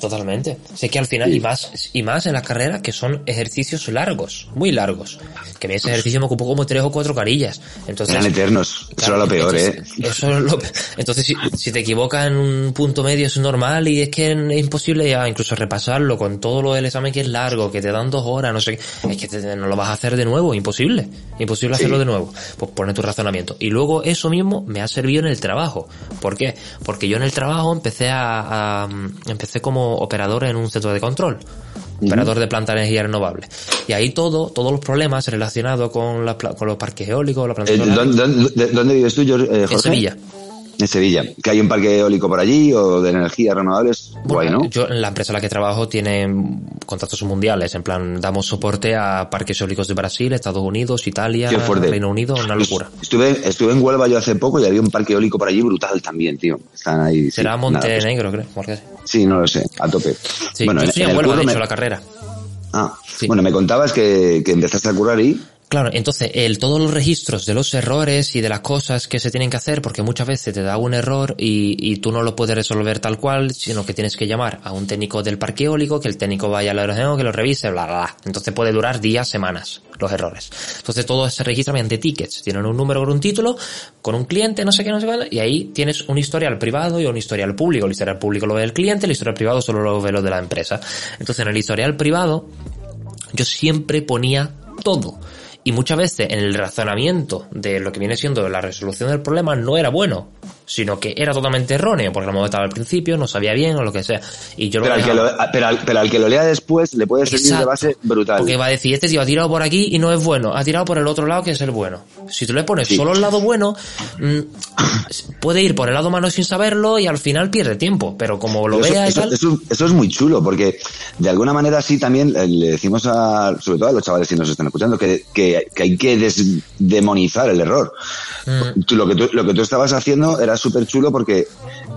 Speaker 1: totalmente. Sé que al final,
Speaker 2: Sí.
Speaker 1: y más, y más en las carreras que son ejercicios largos, muy largos. Que ese ejercicio me ocupó como tres o cuatro carillas. Entonces,
Speaker 2: Eran eternos. Eso era lo peor, ¿eh?
Speaker 1: entonces, Eso es lo pe- Entonces, si, si te equivocas en un punto medio es normal y es que es imposible ya incluso repasarlo con todo lo del examen que es largo, que te dan dos horas, no sé qué. Es que te- no lo vas a hacer de nuevo, imposible. Imposible
Speaker 2: Sí.
Speaker 1: hacerlo de nuevo. Pues pone tu razonamiento. Y luego eso mismo me ha servido en el trabajo. ¿Por qué? Porque yo en el trabajo empecé a, a- empecé como operador en un centro de control. Operador de planta de energía renovable. Y ahí todo, todos los problemas relacionados con, las pla- con los parques eólicos, la planta
Speaker 2: Eh, ¿dónde, dónde- dónde vives tú, Jorge? eh,
Speaker 1: en? Sevilla.
Speaker 2: En Sevilla. Que hay un parque eólico por allí o de energías renovables. Guay, ¿no?
Speaker 1: Yo, en la empresa en la que trabajo tiene contactos mundiales, en plan, damos soporte a parques eólicos de Brasil, Estados Unidos, Italia. Reino Unido, una locura.
Speaker 2: Estuve, estuve en Huelva yo hace poco y había un parque eólico por allí brutal también, tío. Están ahí. sí,
Speaker 1: Será
Speaker 2: nada,
Speaker 1: Montenegro, creo.
Speaker 2: pues, sí, no lo sé, a tope.
Speaker 1: Sí,
Speaker 2: bueno,
Speaker 1: yo
Speaker 2: en-
Speaker 1: Huelva, de hecho,
Speaker 2: me-
Speaker 1: la carrera.
Speaker 2: Ah,
Speaker 1: Sí.
Speaker 2: bueno, me contabas que, que empezaste a curar ahí.
Speaker 1: Claro, entonces el, todos los registros de los errores y de las cosas que se tienen que hacer, porque muchas veces te da un error y, y tú no lo puedes resolver tal cual, sino que tienes que llamar a un técnico del parque eólico, que el técnico vaya al aeródromo, que lo revise, bla, bla, bla. Entonces puede durar días, semanas, los errores. Entonces todo se registra mediante tickets. Tienen un número con un título, con un cliente, no sé qué, no sé cuándo, y ahí tienes un historial privado y un historial público. El historial público lo ve el cliente, el historial privado solo lo ve lo de la empresa. Entonces en el historial privado, yo siempre ponía todo. Y muchas veces en el razonamiento de lo que viene siendo la resolución del problema no era bueno, sino que era totalmente erróneo, porque a lo mejor estaba al principio, no sabía bien o lo que sea. Y yo
Speaker 2: Pero
Speaker 1: lo
Speaker 2: al, que lo, pero, al, pero al que lo lea después le puede servir de base brutal.
Speaker 1: Porque va a decir, este tío ha tirado por aquí y no es bueno, ha tirado por el otro lado que es el bueno. Si tú le pones
Speaker 2: Sí.
Speaker 1: solo el lado bueno, mm, puede ir por el lado malo sin saberlo y al final pierde tiempo, pero como lo
Speaker 2: Pero eso,
Speaker 1: vea y
Speaker 2: eso-
Speaker 1: tal...
Speaker 2: eso- eso es muy chulo, porque de alguna manera sí también eh, le decimos a, sobre todo a los chavales que nos están escuchando, que, que, que hay que desdemonizar el error.
Speaker 1: Mm.
Speaker 2: Tú, lo, que tú, lo que tú estabas haciendo era súper chulo porque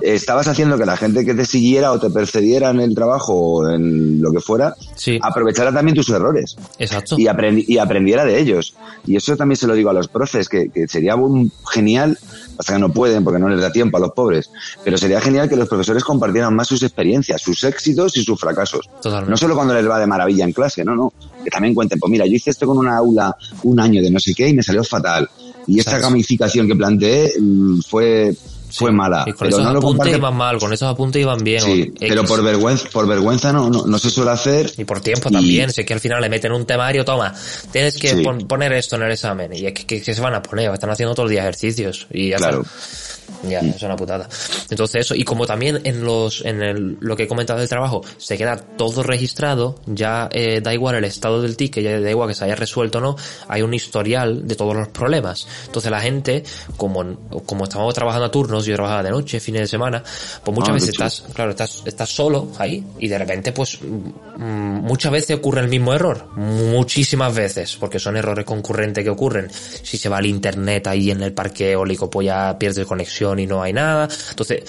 Speaker 2: estabas haciendo que la gente que te siguiera o te percibiera en el trabajo o en lo que fuera,
Speaker 1: Sí.
Speaker 2: aprovechara también tus errores
Speaker 1: Exacto.
Speaker 2: y, aprendi- y aprendiera de ellos. Y eso también se lo digo a los profes, que, que sería un genial, hasta que no pueden porque no les da tiempo a los pobres, pero sería genial que los profesores compartieran más sus experiencias, sus éxitos y sus fracasos.
Speaker 1: Totalmente.
Speaker 2: No solo cuando les va de maravilla en clase, no, no. Que también cuenten, pues mira, yo hice esto con una aula un año de no sé qué y me salió fatal. Y esta
Speaker 1: Exacto.
Speaker 2: gamificación que planteé mm, fue, mala.
Speaker 1: Y con
Speaker 2: pero
Speaker 1: esos
Speaker 2: no lo
Speaker 1: apuntes
Speaker 2: comparten.
Speaker 1: iban mal, con esos apuntes iban bien.
Speaker 2: Sí, pero por vergüenza, por vergüenza no, no, no se suele hacer.
Speaker 1: Y por tiempo
Speaker 2: Y-
Speaker 1: también, sé que al final le meten un temario, toma, tienes que
Speaker 2: Sí.
Speaker 1: pon- poner esto en el examen. Y es que, que- que se van a poner, están haciendo todo el día ejercicios. Y ya
Speaker 2: Claro.
Speaker 1: Ya, es una putada. Entonces eso, y como también en los, en el, lo que he comentado del trabajo, se queda todo registrado, ya eh, da igual el estado del ticket, ya da igual que se haya resuelto o no, hay un historial de todos los problemas. Entonces la gente, como, como estamos trabajando a turnos, yo trabajaba de noche, fines de semana, pues muchas
Speaker 2: Ah,
Speaker 1: veces estás, claro, estás, estás solo ahí, y de repente pues, mm, muchas veces ocurre el mismo error, muchísimas veces, porque son errores concurrentes que ocurren. Si se va al internet ahí en el parque eólico, pues ya pierdes conexión y no hay nada. Entonces,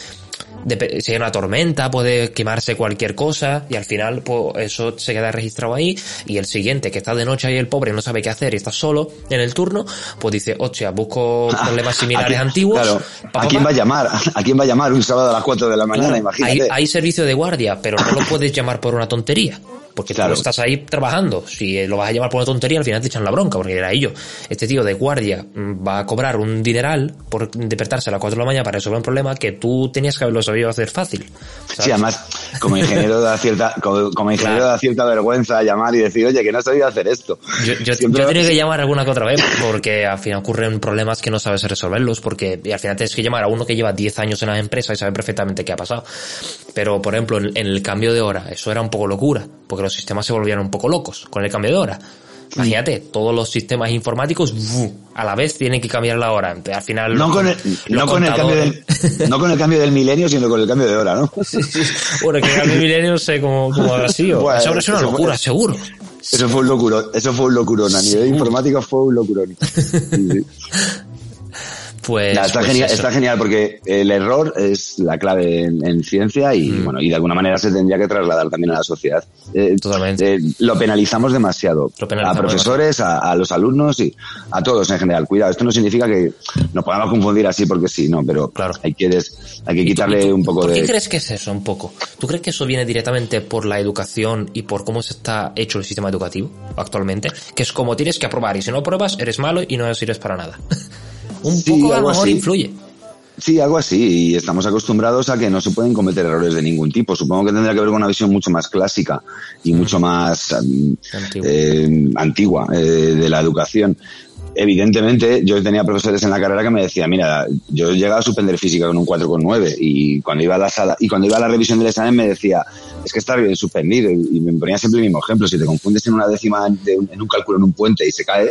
Speaker 1: de, si hay una tormenta, puede quemarse cualquier cosa y al final pues eso se queda registrado ahí y el siguiente que está de noche ahí el pobre no sabe qué hacer y está solo en el turno, pues dice, hostia, busco problemas similares antiguos. Claro.
Speaker 2: ¿A quién va a llamar? ¿A quién va a llamar un sábado a las 4 de la mañana? Imagínate.
Speaker 1: Hay, hay servicio de guardia, pero no lo puedes llamar por una tontería. Porque claro. tú estás ahí trabajando. Si lo vas a llamar por una tontería, al final te echan la bronca, porque era ello. Este tío de guardia mm, va a cobrar un dineral por despertarse a las 4 de la mañana para resolver un problema que tú tenías que haberlo sabido hacer fácil.
Speaker 2: Sí, además, como ingeniero da cierta, como, ingeniero da cierta vergüenza llamar y decir, oye, que no he sabido hacer esto.
Speaker 1: Yo, yo, he tenido que llamar alguna que otra vez, porque al final ocurren problemas que no sabes resolverlos, porque al final tienes que llamar a uno que lleva 10 años en la empresa y sabe perfectamente qué ha pasado. Pero, por ejemplo, en el cambio de hora, eso era un poco locura, porque los sistemas se volvieron un poco locos con el cambio de hora. Imagínate, todos los sistemas informáticos a la vez tienen que cambiar la hora. Al final
Speaker 2: no con el, no con el cambio del no con el cambio del milenio, sino con el cambio de hora, ¿no?
Speaker 1: Bueno, que el cambio del milenio no sé cómo, cómo habrá sido. Bueno, eso es una locura, seguro.
Speaker 2: Eso fue un locurón, eso fue un locurón. A nivel informático fue un locurón.
Speaker 1: Pues,
Speaker 2: está,
Speaker 1: pues
Speaker 2: genial, está genial porque el error es la clave en, ciencia y mm. bueno y de alguna manera se tendría que trasladar también a la sociedad.
Speaker 1: Eh, Totalmente.
Speaker 2: Eh, lo penalizamos demasiado a profesores, a, los alumnos y a todos en general. Cuidado, esto no significa que nos podamos confundir así porque sí, no, pero claro. hay que hay que quitarle un poco
Speaker 1: de.
Speaker 2: ¿Por
Speaker 1: qué crees que es eso un poco? ¿Tú crees que eso viene directamente por la educación y por cómo se está hecho el sistema educativo actualmente? Que es como tienes que aprobar y si no apruebas eres malo y no sirves para nada. un poco a lo mejor influye.
Speaker 2: Sí, algo así. Y estamos acostumbrados a que no se pueden cometer errores de ningún tipo. Supongo que tendría que ver con una visión mucho más clásica y mucho más eh, antigua eh, de la educación. Evidentemente, yo tenía profesores en la carrera que me decían, mira, yo llegaba a suspender física con un 4,9 y cuando iba a la sala, y cuando iba a la revisión del examen me decía, es que está bien suspendido y me ponía siempre el mismo ejemplo, si te confundes en una décima en un cálculo en un puente y se cae,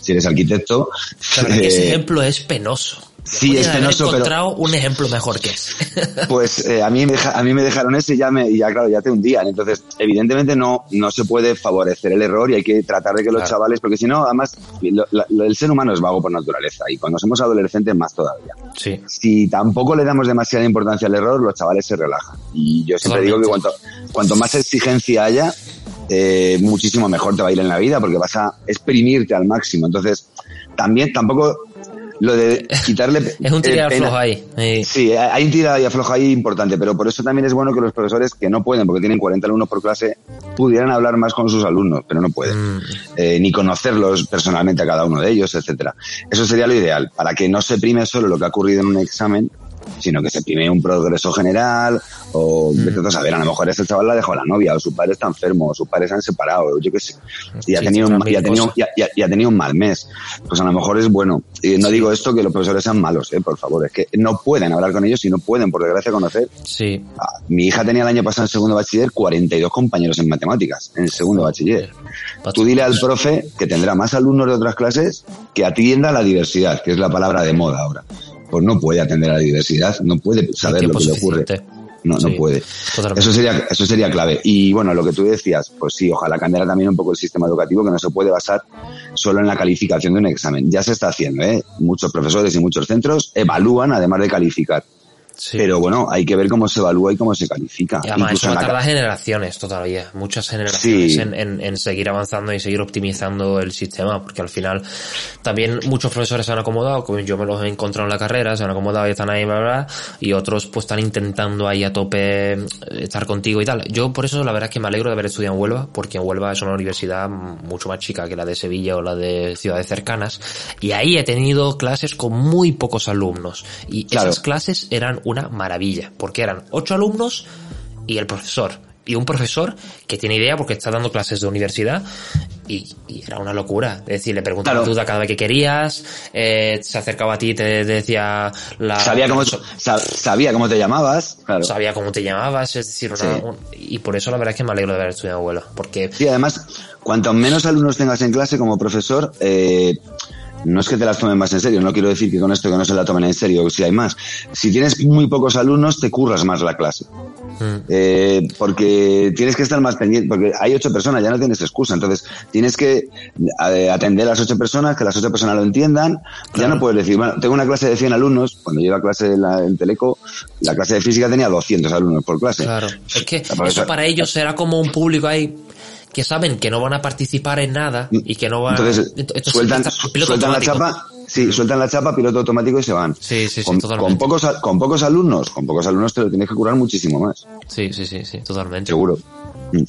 Speaker 2: si eres arquitecto.
Speaker 1: ese eh, ejemplo es penoso.
Speaker 2: Sí, es penoso,
Speaker 1: he encontrado un ejemplo mejor que ese.
Speaker 2: Pues eh, a, mí me a mí me dejaron ese y ya, me, ya, claro, ya te hundían. Entonces, evidentemente no, no se puede favorecer el error y hay que tratar de que los chavales, porque si no, además, el ser humano es vago por naturaleza y cuando somos adolescentes más todavía.
Speaker 1: Sí.
Speaker 2: Si tampoco le damos demasiada importancia al error, los chavales se relajan. Y yo siempre digo que cuanto, cuanto más exigencia haya, eh, muchísimo mejor te va a ir en la vida porque vas a exprimirte al máximo. Entonces, también tampoco lo de quitarle.
Speaker 1: es un tira y afloja ahí.
Speaker 2: Sí. hay un tira y afloja ahí importante, pero por eso también es bueno que los profesores que no pueden, porque tienen 40 alumnos por clase, pudieran hablar más con sus alumnos, pero no pueden. Mm. Eh, ni conocerlos personalmente a cada uno de ellos, etcétera. Eso sería lo ideal, para que no se prime solo lo que ha ocurrido en un examen, sino que se prime un progreso general, o mm. a saber, a lo mejor este chaval la dejó la novia, o su padre está enfermo, o sus padres se han separado, yo qué sé, y ha, tenido, un, y ha, tenido, y ha, tenido un mal mes. Pues a lo mejor es bueno. Y no digo esto que los profesores sean malos, eh, por favor, es que no pueden hablar con ellos y no pueden, por desgracia, conocer.
Speaker 1: Sí.
Speaker 2: Ah, mi hija tenía el año pasado en segundo bachiller 42 compañeros en matemáticas, en segundo bachiller. Tú dile al profe que tendrá más alumnos de otras clases que atienda la diversidad, que es la palabra de moda ahora pues no puede atender a la diversidad, no puede saber lo que le ocurre. No, no puede. Eso sería, eso sería clave. Y bueno, lo que tú decías, pues sí, ojalá cambiara también un poco el sistema educativo, que no se puede basar solo en la calificación de un examen. Ya se está haciendo, ¿eh? Muchos profesores y muchos centros evalúan además de calificar. Pero bueno, hay que ver cómo se evalúa y cómo se califica.
Speaker 1: Y además, eso tarda generaciones todavía, muchas generaciones en, en, seguir avanzando y seguir optimizando el sistema, porque al final también muchos profesores se han acomodado, como yo me los he encontrado en la carrera, se han acomodado y están ahí, bla, bla, y otros pues están intentando ahí a tope eh, estar contigo y tal. Yo por eso la verdad es que me alegro de haber estudiado en Huelva, porque en Huelva es una universidad mucho más chica que la de Sevilla o la de ciudades cercanas, y ahí he tenido clases con muy pocos alumnos, y esas clases eran una maravilla, porque eran ocho alumnos y el profesor. Y un profesor que tiene idea porque está dando clases de universidad y, era una locura. Es decir, le preguntaba duda cada vez que querías, eh, se acercaba a ti y te decía la...
Speaker 2: Sabía cómo, sabía cómo te llamabas.
Speaker 1: Sabía cómo te llamabas, es decir, y por eso la verdad es que me alegro de haber estudiado vuelo. Porque...
Speaker 2: Sí, además, cuanto menos alumnos tengas en clase como profesor, eh, no es que te las tomen más en serio, no quiero decir que con esto que no se la tomen en serio, si hay más. Si tienes muy pocos alumnos, te curras más la clase. Mm. Eh, porque tienes que estar más pendiente, porque hay ocho personas, ya no tienes excusa. Entonces, tienes que eh, atender a las ocho personas, que las ocho personas lo entiendan. Ya no puedes decir, bueno, tengo una clase de 100 alumnos, cuando yo iba a clase en, la, Teleco, la clase de física tenía 200 alumnos por clase.
Speaker 1: Claro, es que eso para ellos será como un público ahí que saben que no van a participar en nada y que no van
Speaker 2: entonces, sueltan, sueltan la chapa sí sueltan la chapa piloto automático y se van
Speaker 1: sí sí sí
Speaker 2: con,
Speaker 1: totalmente.
Speaker 2: con pocos con pocos alumnos con pocos alumnos te lo tienes que curar muchísimo más
Speaker 1: sí sí sí sí totalmente
Speaker 2: seguro mm.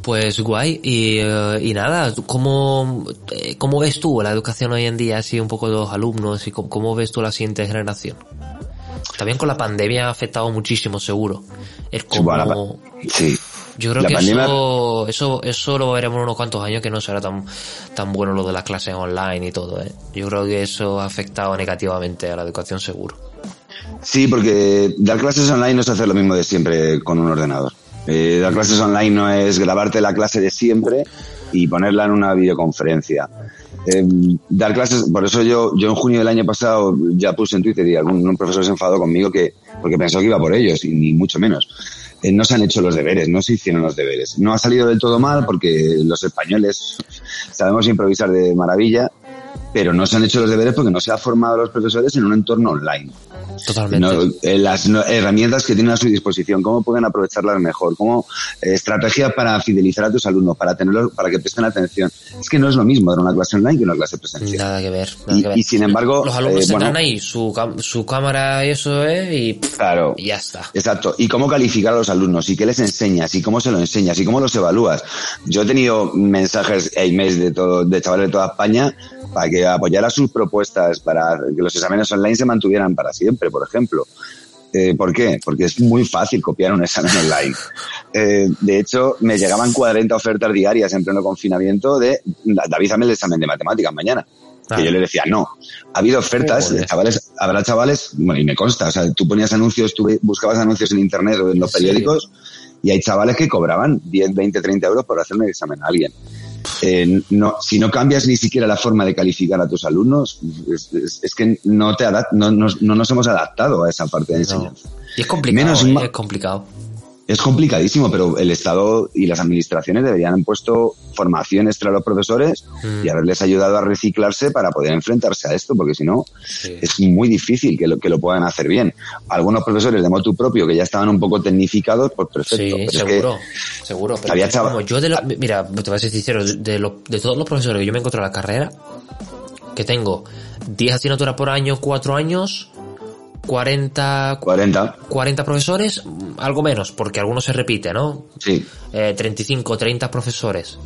Speaker 1: Pues guay, y, eh, y nada, ¿cómo, eh, ¿cómo ves tú la educación hoy en día, así un poco de los alumnos, y cómo, cómo ves tú la siguiente generación? También con la pandemia ha afectado muchísimo, seguro. Es como...
Speaker 2: Sí,
Speaker 1: yo creo que eso, eso, eso lo veremos unos cuantos años que no será tan, tan bueno lo de las clases online y todo, ¿eh? Yo creo que eso ha afectado negativamente a la educación seguro.
Speaker 2: Sí, porque dar clases online no es hacer lo mismo de siempre con un ordenador. Eh, dar clases online no es grabarte la clase de siempre y ponerla en una videoconferencia. Eh, dar clases, por eso yo, yo en junio del año pasado ya puse en Twitter y algún profesor se enfadó conmigo que, porque pensó que iba por ellos y ni mucho menos. Eh, no se han hecho los deberes, no se hicieron los deberes. No ha salido del todo mal porque los españoles sabemos improvisar de maravilla, pero no se han hecho los deberes porque no se ha formado los profesores en un entorno online.
Speaker 1: Totalmente.
Speaker 2: Eh, las herramientas que tienen a su disposición, cómo pueden aprovecharlas mejor, cómo eh, estrategia para fidelizar a tus alumnos, para tenerlos, para que presten atención. Es que no es lo mismo dar una clase online que una clase presencial.
Speaker 1: Nada que ver.
Speaker 2: y, sin embargo,
Speaker 1: los alumnos eh, tendrán ahí su, su cámara y eso es y,
Speaker 2: claro,
Speaker 1: y ya está.
Speaker 2: Exacto. Y cómo calificar a los alumnos y qué les enseñas y cómo se lo enseñas y cómo los evalúas. Yo he tenido mensajes e emails de todo, de chavales de toda España para que apoyara sus propuestas para que los exámenes online se mantuvieran para siempre, por ejemplo. Eh, ¿Por qué? Porque es muy fácil copiar un examen online. Eh, de hecho, me llegaban 40 ofertas diarias en pleno confinamiento de David, hazme el examen de matemáticas mañana. Que yo le decía, no. Ha habido ofertas, chavales, habrá chavales, bueno, y me consta, o sea, tú ponías anuncios, tú buscabas anuncios en internet o en los periódicos, y hay chavales que cobraban 10, 20, 30 euros por hacerme el examen a alguien. Eh, no, si no cambias ni siquiera la forma de calificar a tus alumnos, es, que no, te no, no, nos hemos adaptado a esa parte de enseñanza.
Speaker 1: Y es complicado, ¿eh? es complicado
Speaker 2: es complicadísimo, pero el Estado y las administraciones deberían haber puesto formación extra a los profesores y mm. haberles ayudado a reciclarse para poder enfrentarse a esto, porque si no, es muy difícil que lo, que lo puedan hacer bien. Algunos profesores de motu propio que ya estaban un poco tecnificados, pues perfecto.
Speaker 1: Sí, seguro, seguro. Pero había yo de mira, te voy a ser sincero, de, de todos los profesores que yo me encuentro en la carrera, que tengo 10 asignaturas por año, 4 años, 40,
Speaker 2: 40.
Speaker 1: 40 profesores, algo menos, porque algunos se repite, ¿no?
Speaker 2: Sí.
Speaker 1: Eh, 35, 30 profesores.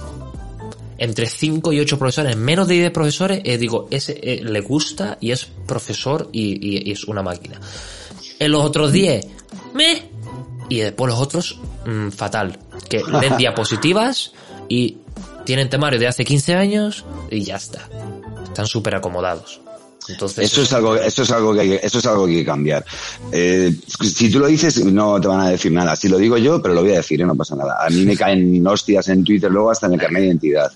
Speaker 1: Entre 5 y 8 profesores, menos de 10 profesores, eh, digo, ese eh, le gusta y es profesor y, y, es una máquina. En los otros 10, me. Y después los otros, mm, fatal. Que leen diapositivas y tienen temario de hace 15 años y ya está. Están súper acomodados. Entonces,
Speaker 2: eso es algo, eso es algo que hay, eso es algo que hay que cambiar. Eh, si tú lo dices, no te van a decir nada. Si lo digo yo, pero lo voy a decir, ¿eh? no pasa nada. A mí me caen hostias en Twitter luego hasta en el carnet de identidad.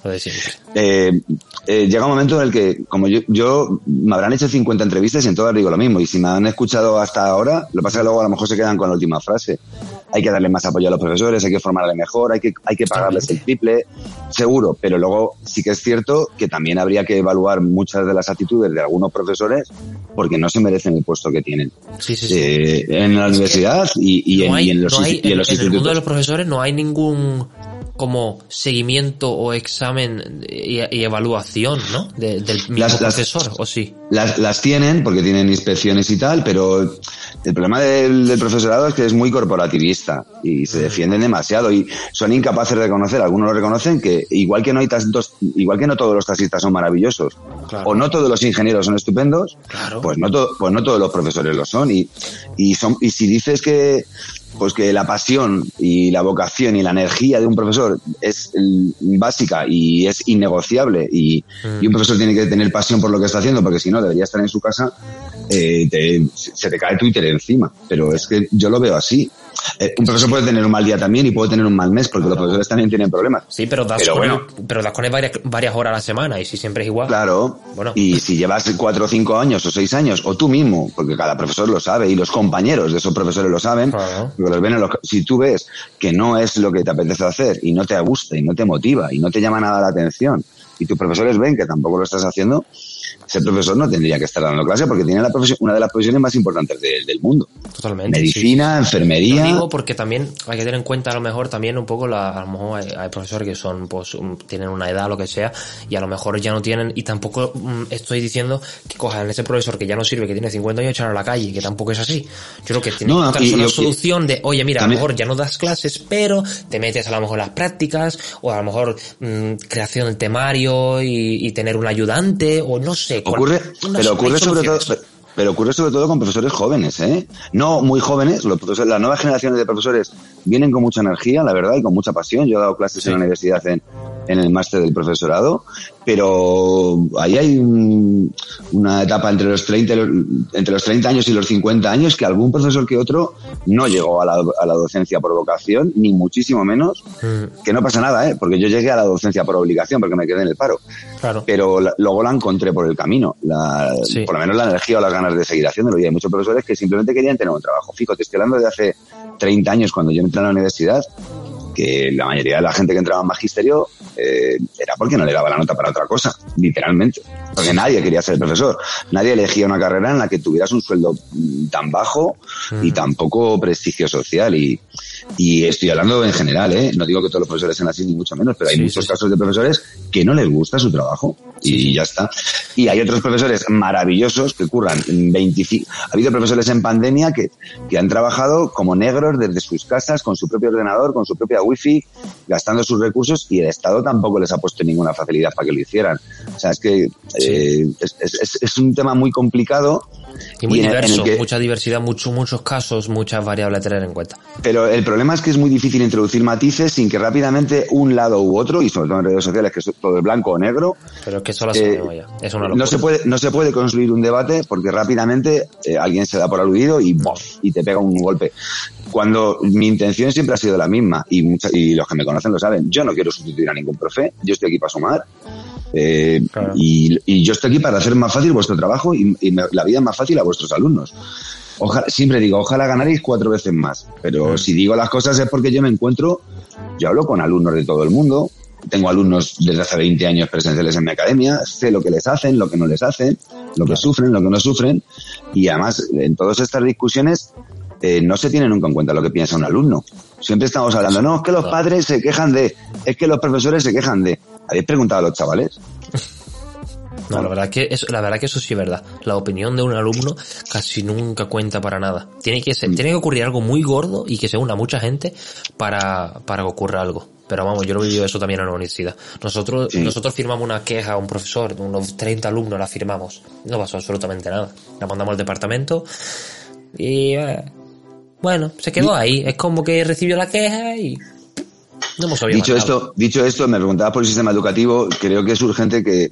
Speaker 2: Eh, eh, llega un momento en el que, como yo, yo, me habrán hecho 50 entrevistas y en todas digo lo mismo. Y si me han escuchado hasta ahora, lo que pasa es que luego a lo mejor se quedan con la última frase. Hay que darle más apoyo a los profesores, hay que formarle mejor, hay que, hay que pagarles el triple, seguro. Pero luego sí que es cierto que también habría que evaluar muchas de las actitudes de algunos profesores porque no se merecen el puesto que tienen.
Speaker 1: Eh,
Speaker 2: en la universidad y, en, los,
Speaker 1: y en los en el mundo de los profesores no hay ningún como seguimiento o examen y, evaluación, ¿no? del mismo profesor, ¿o sí?
Speaker 2: Las, las tienen porque tienen inspecciones y tal, pero el problema del, profesorado es que es muy corporativista y se defienden demasiado y son incapaces de reconocer, algunos lo reconocen, que igual que no hay dos, igual que no todos los taxistas son maravillosos, o no todos los ingenieros son estupendos, pues no pues no todos los profesores lo son y, y son, y si dices que pues que la pasión y la vocación y la energía de un profesor es básica y es innegociable y, un profesor tiene que tener pasión por lo que está haciendo porque si no debería estar en su casa, eh, se te cae Twitter encima. Pero es que yo lo veo así. Eh, un profesor puede tener un mal día también y puede tener un mal mes, porque los profesores también tienen problemas.
Speaker 1: Sí, pero das,
Speaker 2: Pero
Speaker 1: con,
Speaker 2: bueno.
Speaker 1: pero das con él varias, varias horas a la semana y si siempre es igual.
Speaker 2: Claro.
Speaker 1: Bueno.
Speaker 2: Y si llevas cuatro o cinco años o seis años, o tú mismo, porque cada profesor lo sabe y los compañeros de esos profesores lo saben,
Speaker 1: Claro.
Speaker 2: los ven en los- si tú ves que no es lo que te apetece hacer y no te gusta y no te motiva y no te llama nada la atención y tus profesores ven que tampoco lo estás haciendo, ese profesor no tendría que estar dando clase porque tiene la profesión- una de las profesiones más importantes de- del mundo.
Speaker 1: Totalmente. sí.
Speaker 2: Medicina,
Speaker 1: Lo
Speaker 2: enfermería.
Speaker 1: digo porque también hay que tener en cuenta a lo mejor también un poco la, a lo mejor hay, hay profesores que son pues un- tienen una edad lo que sea y a lo mejor ya no tienen y tampoco mm, estoy diciendo que cojan ese profesor que ya no sirve que tiene 50 años echarlo a la calle que tampoco es así yo creo que tiene
Speaker 2: No,
Speaker 1: que una solución de oye mira a lo mejor ya no das clases pero te metes a lo mejor en las prácticas o a lo mejor mm, creación del temario y, y tener un ayudante o no sé
Speaker 2: Ocurre, pero ocurre sobre todo, pero ocurre sobre todo con profesores jóvenes, ¿eh? No muy jóvenes, los profesores, las nuevas generaciones de profesores vienen con mucha energía, la verdad, y con mucha pasión. Yo he dado clases
Speaker 1: Sí.
Speaker 2: en la universidad en, en el máster del profesorado, pero ahí hay un- una etapa entre los 30, y los- entre los 30 años y los 50 años que algún profesor que otro no llegó a la, a la docencia por vocación, ni muchísimo menos,
Speaker 1: Mm,
Speaker 2: que no pasa nada, ¿eh? Porque yo llegué a la docencia por obligación, porque me quedé en el paro
Speaker 1: claro
Speaker 2: pero la- luego la encontré por el camino, la,
Speaker 1: Sí.
Speaker 2: por lo menos la energía o las ganas de seguir haciéndolo. Y hay muchos profesores que simplemente querían tener un trabajo fijo. Te estoy hablando de hace 30 años cuando yo entré a la universidad, que la mayoría de la gente que entraba en magisterio eh, era porque no le daba la nota para otra cosa, literalmente. Porque nadie quería ser profesor. Nadie elegía una carrera en la que tuvieras un sueldo mm, tan bajo y tan poco prestigio social. Y, y estoy hablando en general, ¿eh? No digo que todos los profesores sean así, ni mucho menos, pero hay
Speaker 1: Sí,
Speaker 2: muchos
Speaker 1: sí.
Speaker 2: casos de profesores que no les gusta su trabajo. Y ya está. Y hay otros profesores maravillosos que curran 25... Ha habido profesores en pandemia que, que han trabajado como negros desde sus casas, con su propio ordenador, con su propia wifi, gastando sus recursos y el Estado tampoco les ha puesto ninguna facilidad para que lo hicieran. O sea, es que eh, es, es- es un tema muy complicado.
Speaker 1: Y muy diverso,
Speaker 2: que-
Speaker 1: mucha diversidad, mucho, muchos casos, muchas variables a tener en cuenta.
Speaker 2: Pero el problema es que es muy difícil introducir matices sin que rápidamente un lado u otro, y sobre todo en redes sociales, que es todo es blanco o negro,
Speaker 1: Pero es que eso lo
Speaker 2: Eh.
Speaker 1: Es una locura.
Speaker 2: no se puede no se puede construir un debate porque rápidamente eh, alguien se da por aludido y ¡bof! y te pega un golpe cuando mi intención siempre ha sido la misma y mucha- y los que me conocen lo saben yo no quiero sustituir a ningún profe yo estoy aquí para sumar eh,
Speaker 1: Claro.
Speaker 2: y, y yo estoy aquí para hacer más fácil vuestro trabajo y, la vida más fácil a vuestros alumnos Ojalá, siempre digo, ojalá ganaréis cuatro veces más. Pero si digo las cosas es porque yo me encuentro, yo hablo con alumnos de todo el mundo, tengo alumnos desde hace 20 años presenciales en mi academia, sé lo que les hacen, lo que no les hacen, lo que sufren, lo que no sufren, y además en todas estas discusiones eh, no se tiene nunca en cuenta lo que piensa un alumno. Siempre estamos hablando, no, es que los padres se quejan de, es que los profesores se quejan de. ¿Habéis preguntado a los chavales?
Speaker 1: No, la verdad que eso, la verdad que eso sí es verdad. La opinión de un alumno casi nunca cuenta para nada. Tiene que ser, tiene que ocurrir algo muy gordo y que se una mucha gente para, para que ocurra algo. Pero vamos, yo lo he vivido eso también en la universidad. Nosotros,
Speaker 2: Sí.
Speaker 1: nosotros firmamos una queja a un profesor, unos 30 alumnos la firmamos. No pasó absolutamente nada. La mandamos al departamento y eh, bueno, se quedó ahí. Es como que recibió la queja y no hemos
Speaker 2: Dicho esto, dicho esto, me preguntaba por el sistema educativo, creo que es urgente que,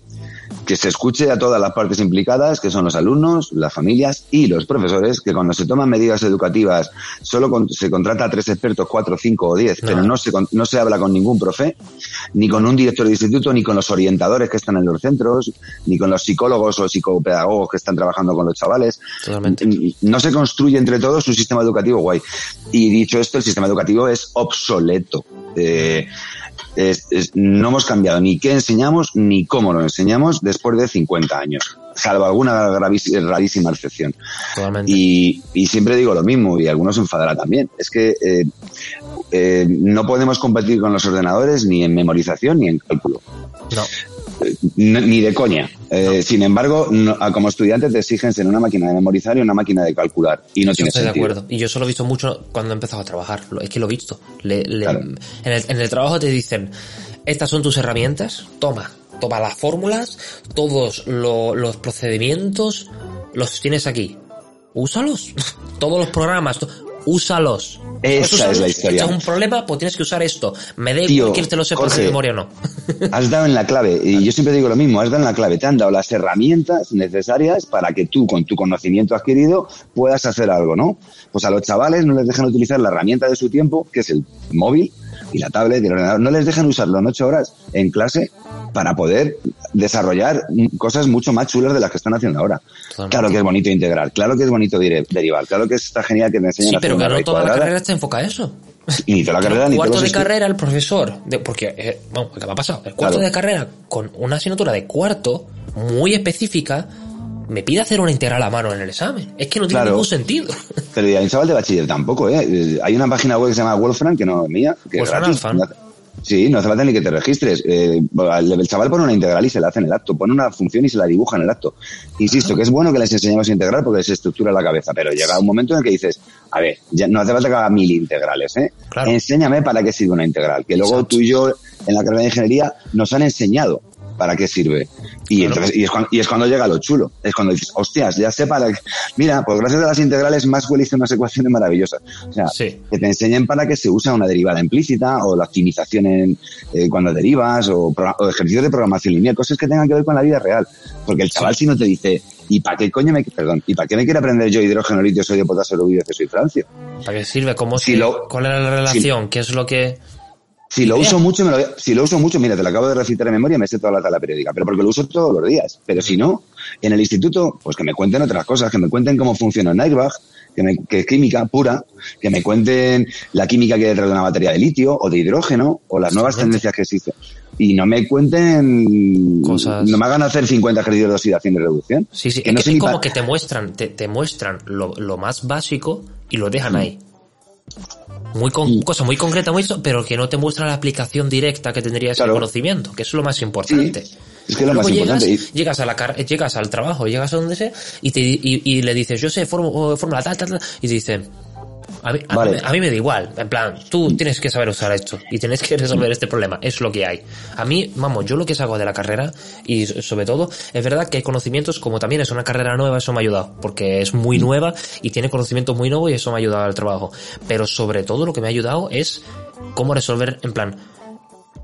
Speaker 2: que se escuche a todas las partes implicadas, que son los alumnos, las familias y los profesores, que cuando se toman medidas educativas solo con- se contrata a tres expertos, cuatro, cinco o diez,
Speaker 1: No.
Speaker 2: pero no se, no se habla con ningún profe, ni con un director de instituto, ni con los orientadores que están en los centros, ni con los psicólogos o psicopedagogos que están trabajando con los chavales.
Speaker 1: Totalmente.
Speaker 2: No se construye entre todos un sistema educativo guay. Y dicho esto, el sistema educativo es obsoleto. Eh, es- es- no hemos cambiado ni qué enseñamos ni cómo lo enseñamos después de 50 años, salvo alguna rarísima excepción. Y, y siempre digo lo mismo, y algunos se enfadará también, es que eh, eh, no podemos competir con los ordenadores ni en memorización ni en cálculo,
Speaker 1: No.
Speaker 2: Ni de coña. Eh, Sin embargo, no- como estudiante te exigen ser una máquina de memorizar y una máquina de calcular, y no tiene
Speaker 1: estoy de acuerdo. Y yo eso lo he visto mucho cuando he empezado a trabajar. Es que lo he visto. Le- le-
Speaker 2: Claro.
Speaker 1: en, el, en el trabajo te dicen, estas son tus herramientas, toma, toma las fórmulas, todos lo- los procedimientos, los tienes aquí. Úsalos. Todos los programas, to- úsalos.
Speaker 2: Esa es la historia.
Speaker 1: es un problema, pues tienes que usar esto. Me da igual que te lo sepas de memoria o no.
Speaker 2: Has dado en la clave, y yo siempre digo lo mismo, has dado en la clave, te han dado las herramientas necesarias para que tú, con tu conocimiento adquirido, puedas hacer algo, ¿no? Pues a los chavales no les dejan utilizar la herramienta de su tiempo, que es el móvil y la tablet y el ordenador, no les dejan usarlo en ocho horas en clase para poder desarrollar cosas mucho más chulas de las que están haciendo ahora.
Speaker 1: Totalmente.
Speaker 2: Claro que es bonito integrar, claro que es bonito derivar, claro que está genial que te enseñen
Speaker 1: Sí,
Speaker 2: a hacer
Speaker 1: pero
Speaker 2: raíz
Speaker 1: toda la carrera está enfocada a eso.
Speaker 2: y ni toda la carrera ni
Speaker 1: cuarto de carrera el profesor, de, porque, eh, bueno, ¿qué me ha pasado? El cuarto
Speaker 2: Claro.
Speaker 1: de carrera con una asignatura de cuarto muy específica me pide hacer una integral a mano en el examen. Es que no tiene
Speaker 2: Claro.
Speaker 1: ningún sentido.
Speaker 2: Pero y a un chaval de bachiller tampoco, ¿eh? Eh, Hay una página web que se llama Wolfram, que no es mía, que
Speaker 1: Wolfram
Speaker 2: Sí, no hace falta ni que te registres. Eh, el, el chaval pone una integral y se la hace en el acto, pone una función y se la dibuja en el acto. Insisto, que es bueno que les enseñemos a integrar porque les estructura la cabeza, pero llega un momento en el que dices, a ver, ya no hace falta que haga mil integrales, ¿eh?
Speaker 1: Claro.
Speaker 2: Enséñame para qué sirve una integral, que luego
Speaker 1: Exacto.
Speaker 2: tú y yo en la carrera de ingeniería nos han enseñado para qué sirve. Y
Speaker 1: Claro.
Speaker 2: entonces, y es, cuando, y es cuando llega lo chulo. Es cuando dices, hostias, ya sé para qué. Mira, pues gracias a las integrales, Maxwell hizo unas ecuaciones maravillosas. O sea,
Speaker 1: Sí.
Speaker 2: que te enseñen para qué se usa una derivada implícita o la optimización en, eh, cuando derivas o, ejercicios de programación lineal, cosas que tengan que ver con la vida real. Porque el chaval si no te dice, ¿y para qué coño me, perdón, ¿y para qué me quiere aprender yo hidrógeno, litio, sodio, potasio, rubio, soy francio?
Speaker 1: ¿Para qué sirve? ¿Cómo
Speaker 2: Si lo-
Speaker 1: ¿Cuál era la relación? ¿Qué es lo que...?
Speaker 2: Si lo uso mucho, me lo, si lo uso mucho, mira, te lo acabo de recitar en memoria, me sé toda la tabla periódica, pero porque lo uso todos los días. Pero si no, en el instituto, pues que me cuenten otras cosas, que me cuenten cómo funciona Nairbach, que, me- que es química pura, que me cuenten la química que hay detrás de una batería de litio o de hidrógeno o las nuevas tendencias que existen. Y no me cuenten,
Speaker 1: Cosas-
Speaker 2: no me hagan hacer 50 ejercicios de oxidación y reducción.
Speaker 1: Sí, sí,
Speaker 2: Que
Speaker 1: es,
Speaker 2: no
Speaker 1: que- es como que te muestran, te, te muestran lo, lo más básico y lo dejan ahí. Muy con, cosa muy concreta, muy pero que no te muestra la aplicación directa que tendría ese
Speaker 2: Claro.
Speaker 1: conocimiento, que es lo más importante.
Speaker 2: Sí, es que lo más
Speaker 1: llegas,
Speaker 2: importante. Y-
Speaker 1: Llegas a la car- llegas al trabajo, llegas a donde sea y te y, y le dices, yo sé fórmula tal, tal, tal, y te dicen, a mí, a,
Speaker 2: Vale.
Speaker 1: a mí me da igual, en plan, tú tienes que saber usar esto y tienes que resolver este problema, es lo que hay. A mí, vamos, yo lo que saco de la carrera y so- sobre todo, es verdad que hay conocimientos, como también es una carrera nueva, eso me ha ayudado, porque es muy nueva y tiene conocimientos muy nuevos y eso me ha ayudado al trabajo. Pero sobre todo lo que me ha ayudado es cómo resolver, en plan,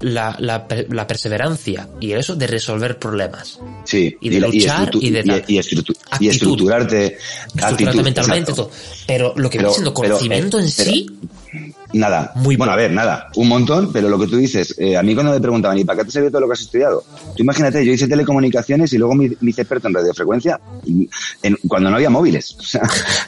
Speaker 1: la, la, la perseverancia y eso de resolver problemas.
Speaker 2: Sí,
Speaker 1: Y de luchar y de tal.
Speaker 2: y, estructu- y
Speaker 1: Actitud.
Speaker 2: estructurarte.
Speaker 1: Estructurarte
Speaker 2: actitud,
Speaker 1: mentalmente, todo. Pero lo que
Speaker 2: Pero-
Speaker 1: viene siendo
Speaker 2: pero,
Speaker 1: conocimiento
Speaker 2: eh,
Speaker 1: en
Speaker 2: pero-
Speaker 1: sí,
Speaker 2: Nada.
Speaker 1: Muy
Speaker 2: bueno, a ver, nada. Un montón, pero lo que tú dices, eh, a mí cuando me preguntaban, ¿y para qué te sirve todo lo que has estudiado? Tú imagínate, yo hice telecomunicaciones y luego me, me hice experto en radiofrecuencia y en- cuando no había móviles. O sea,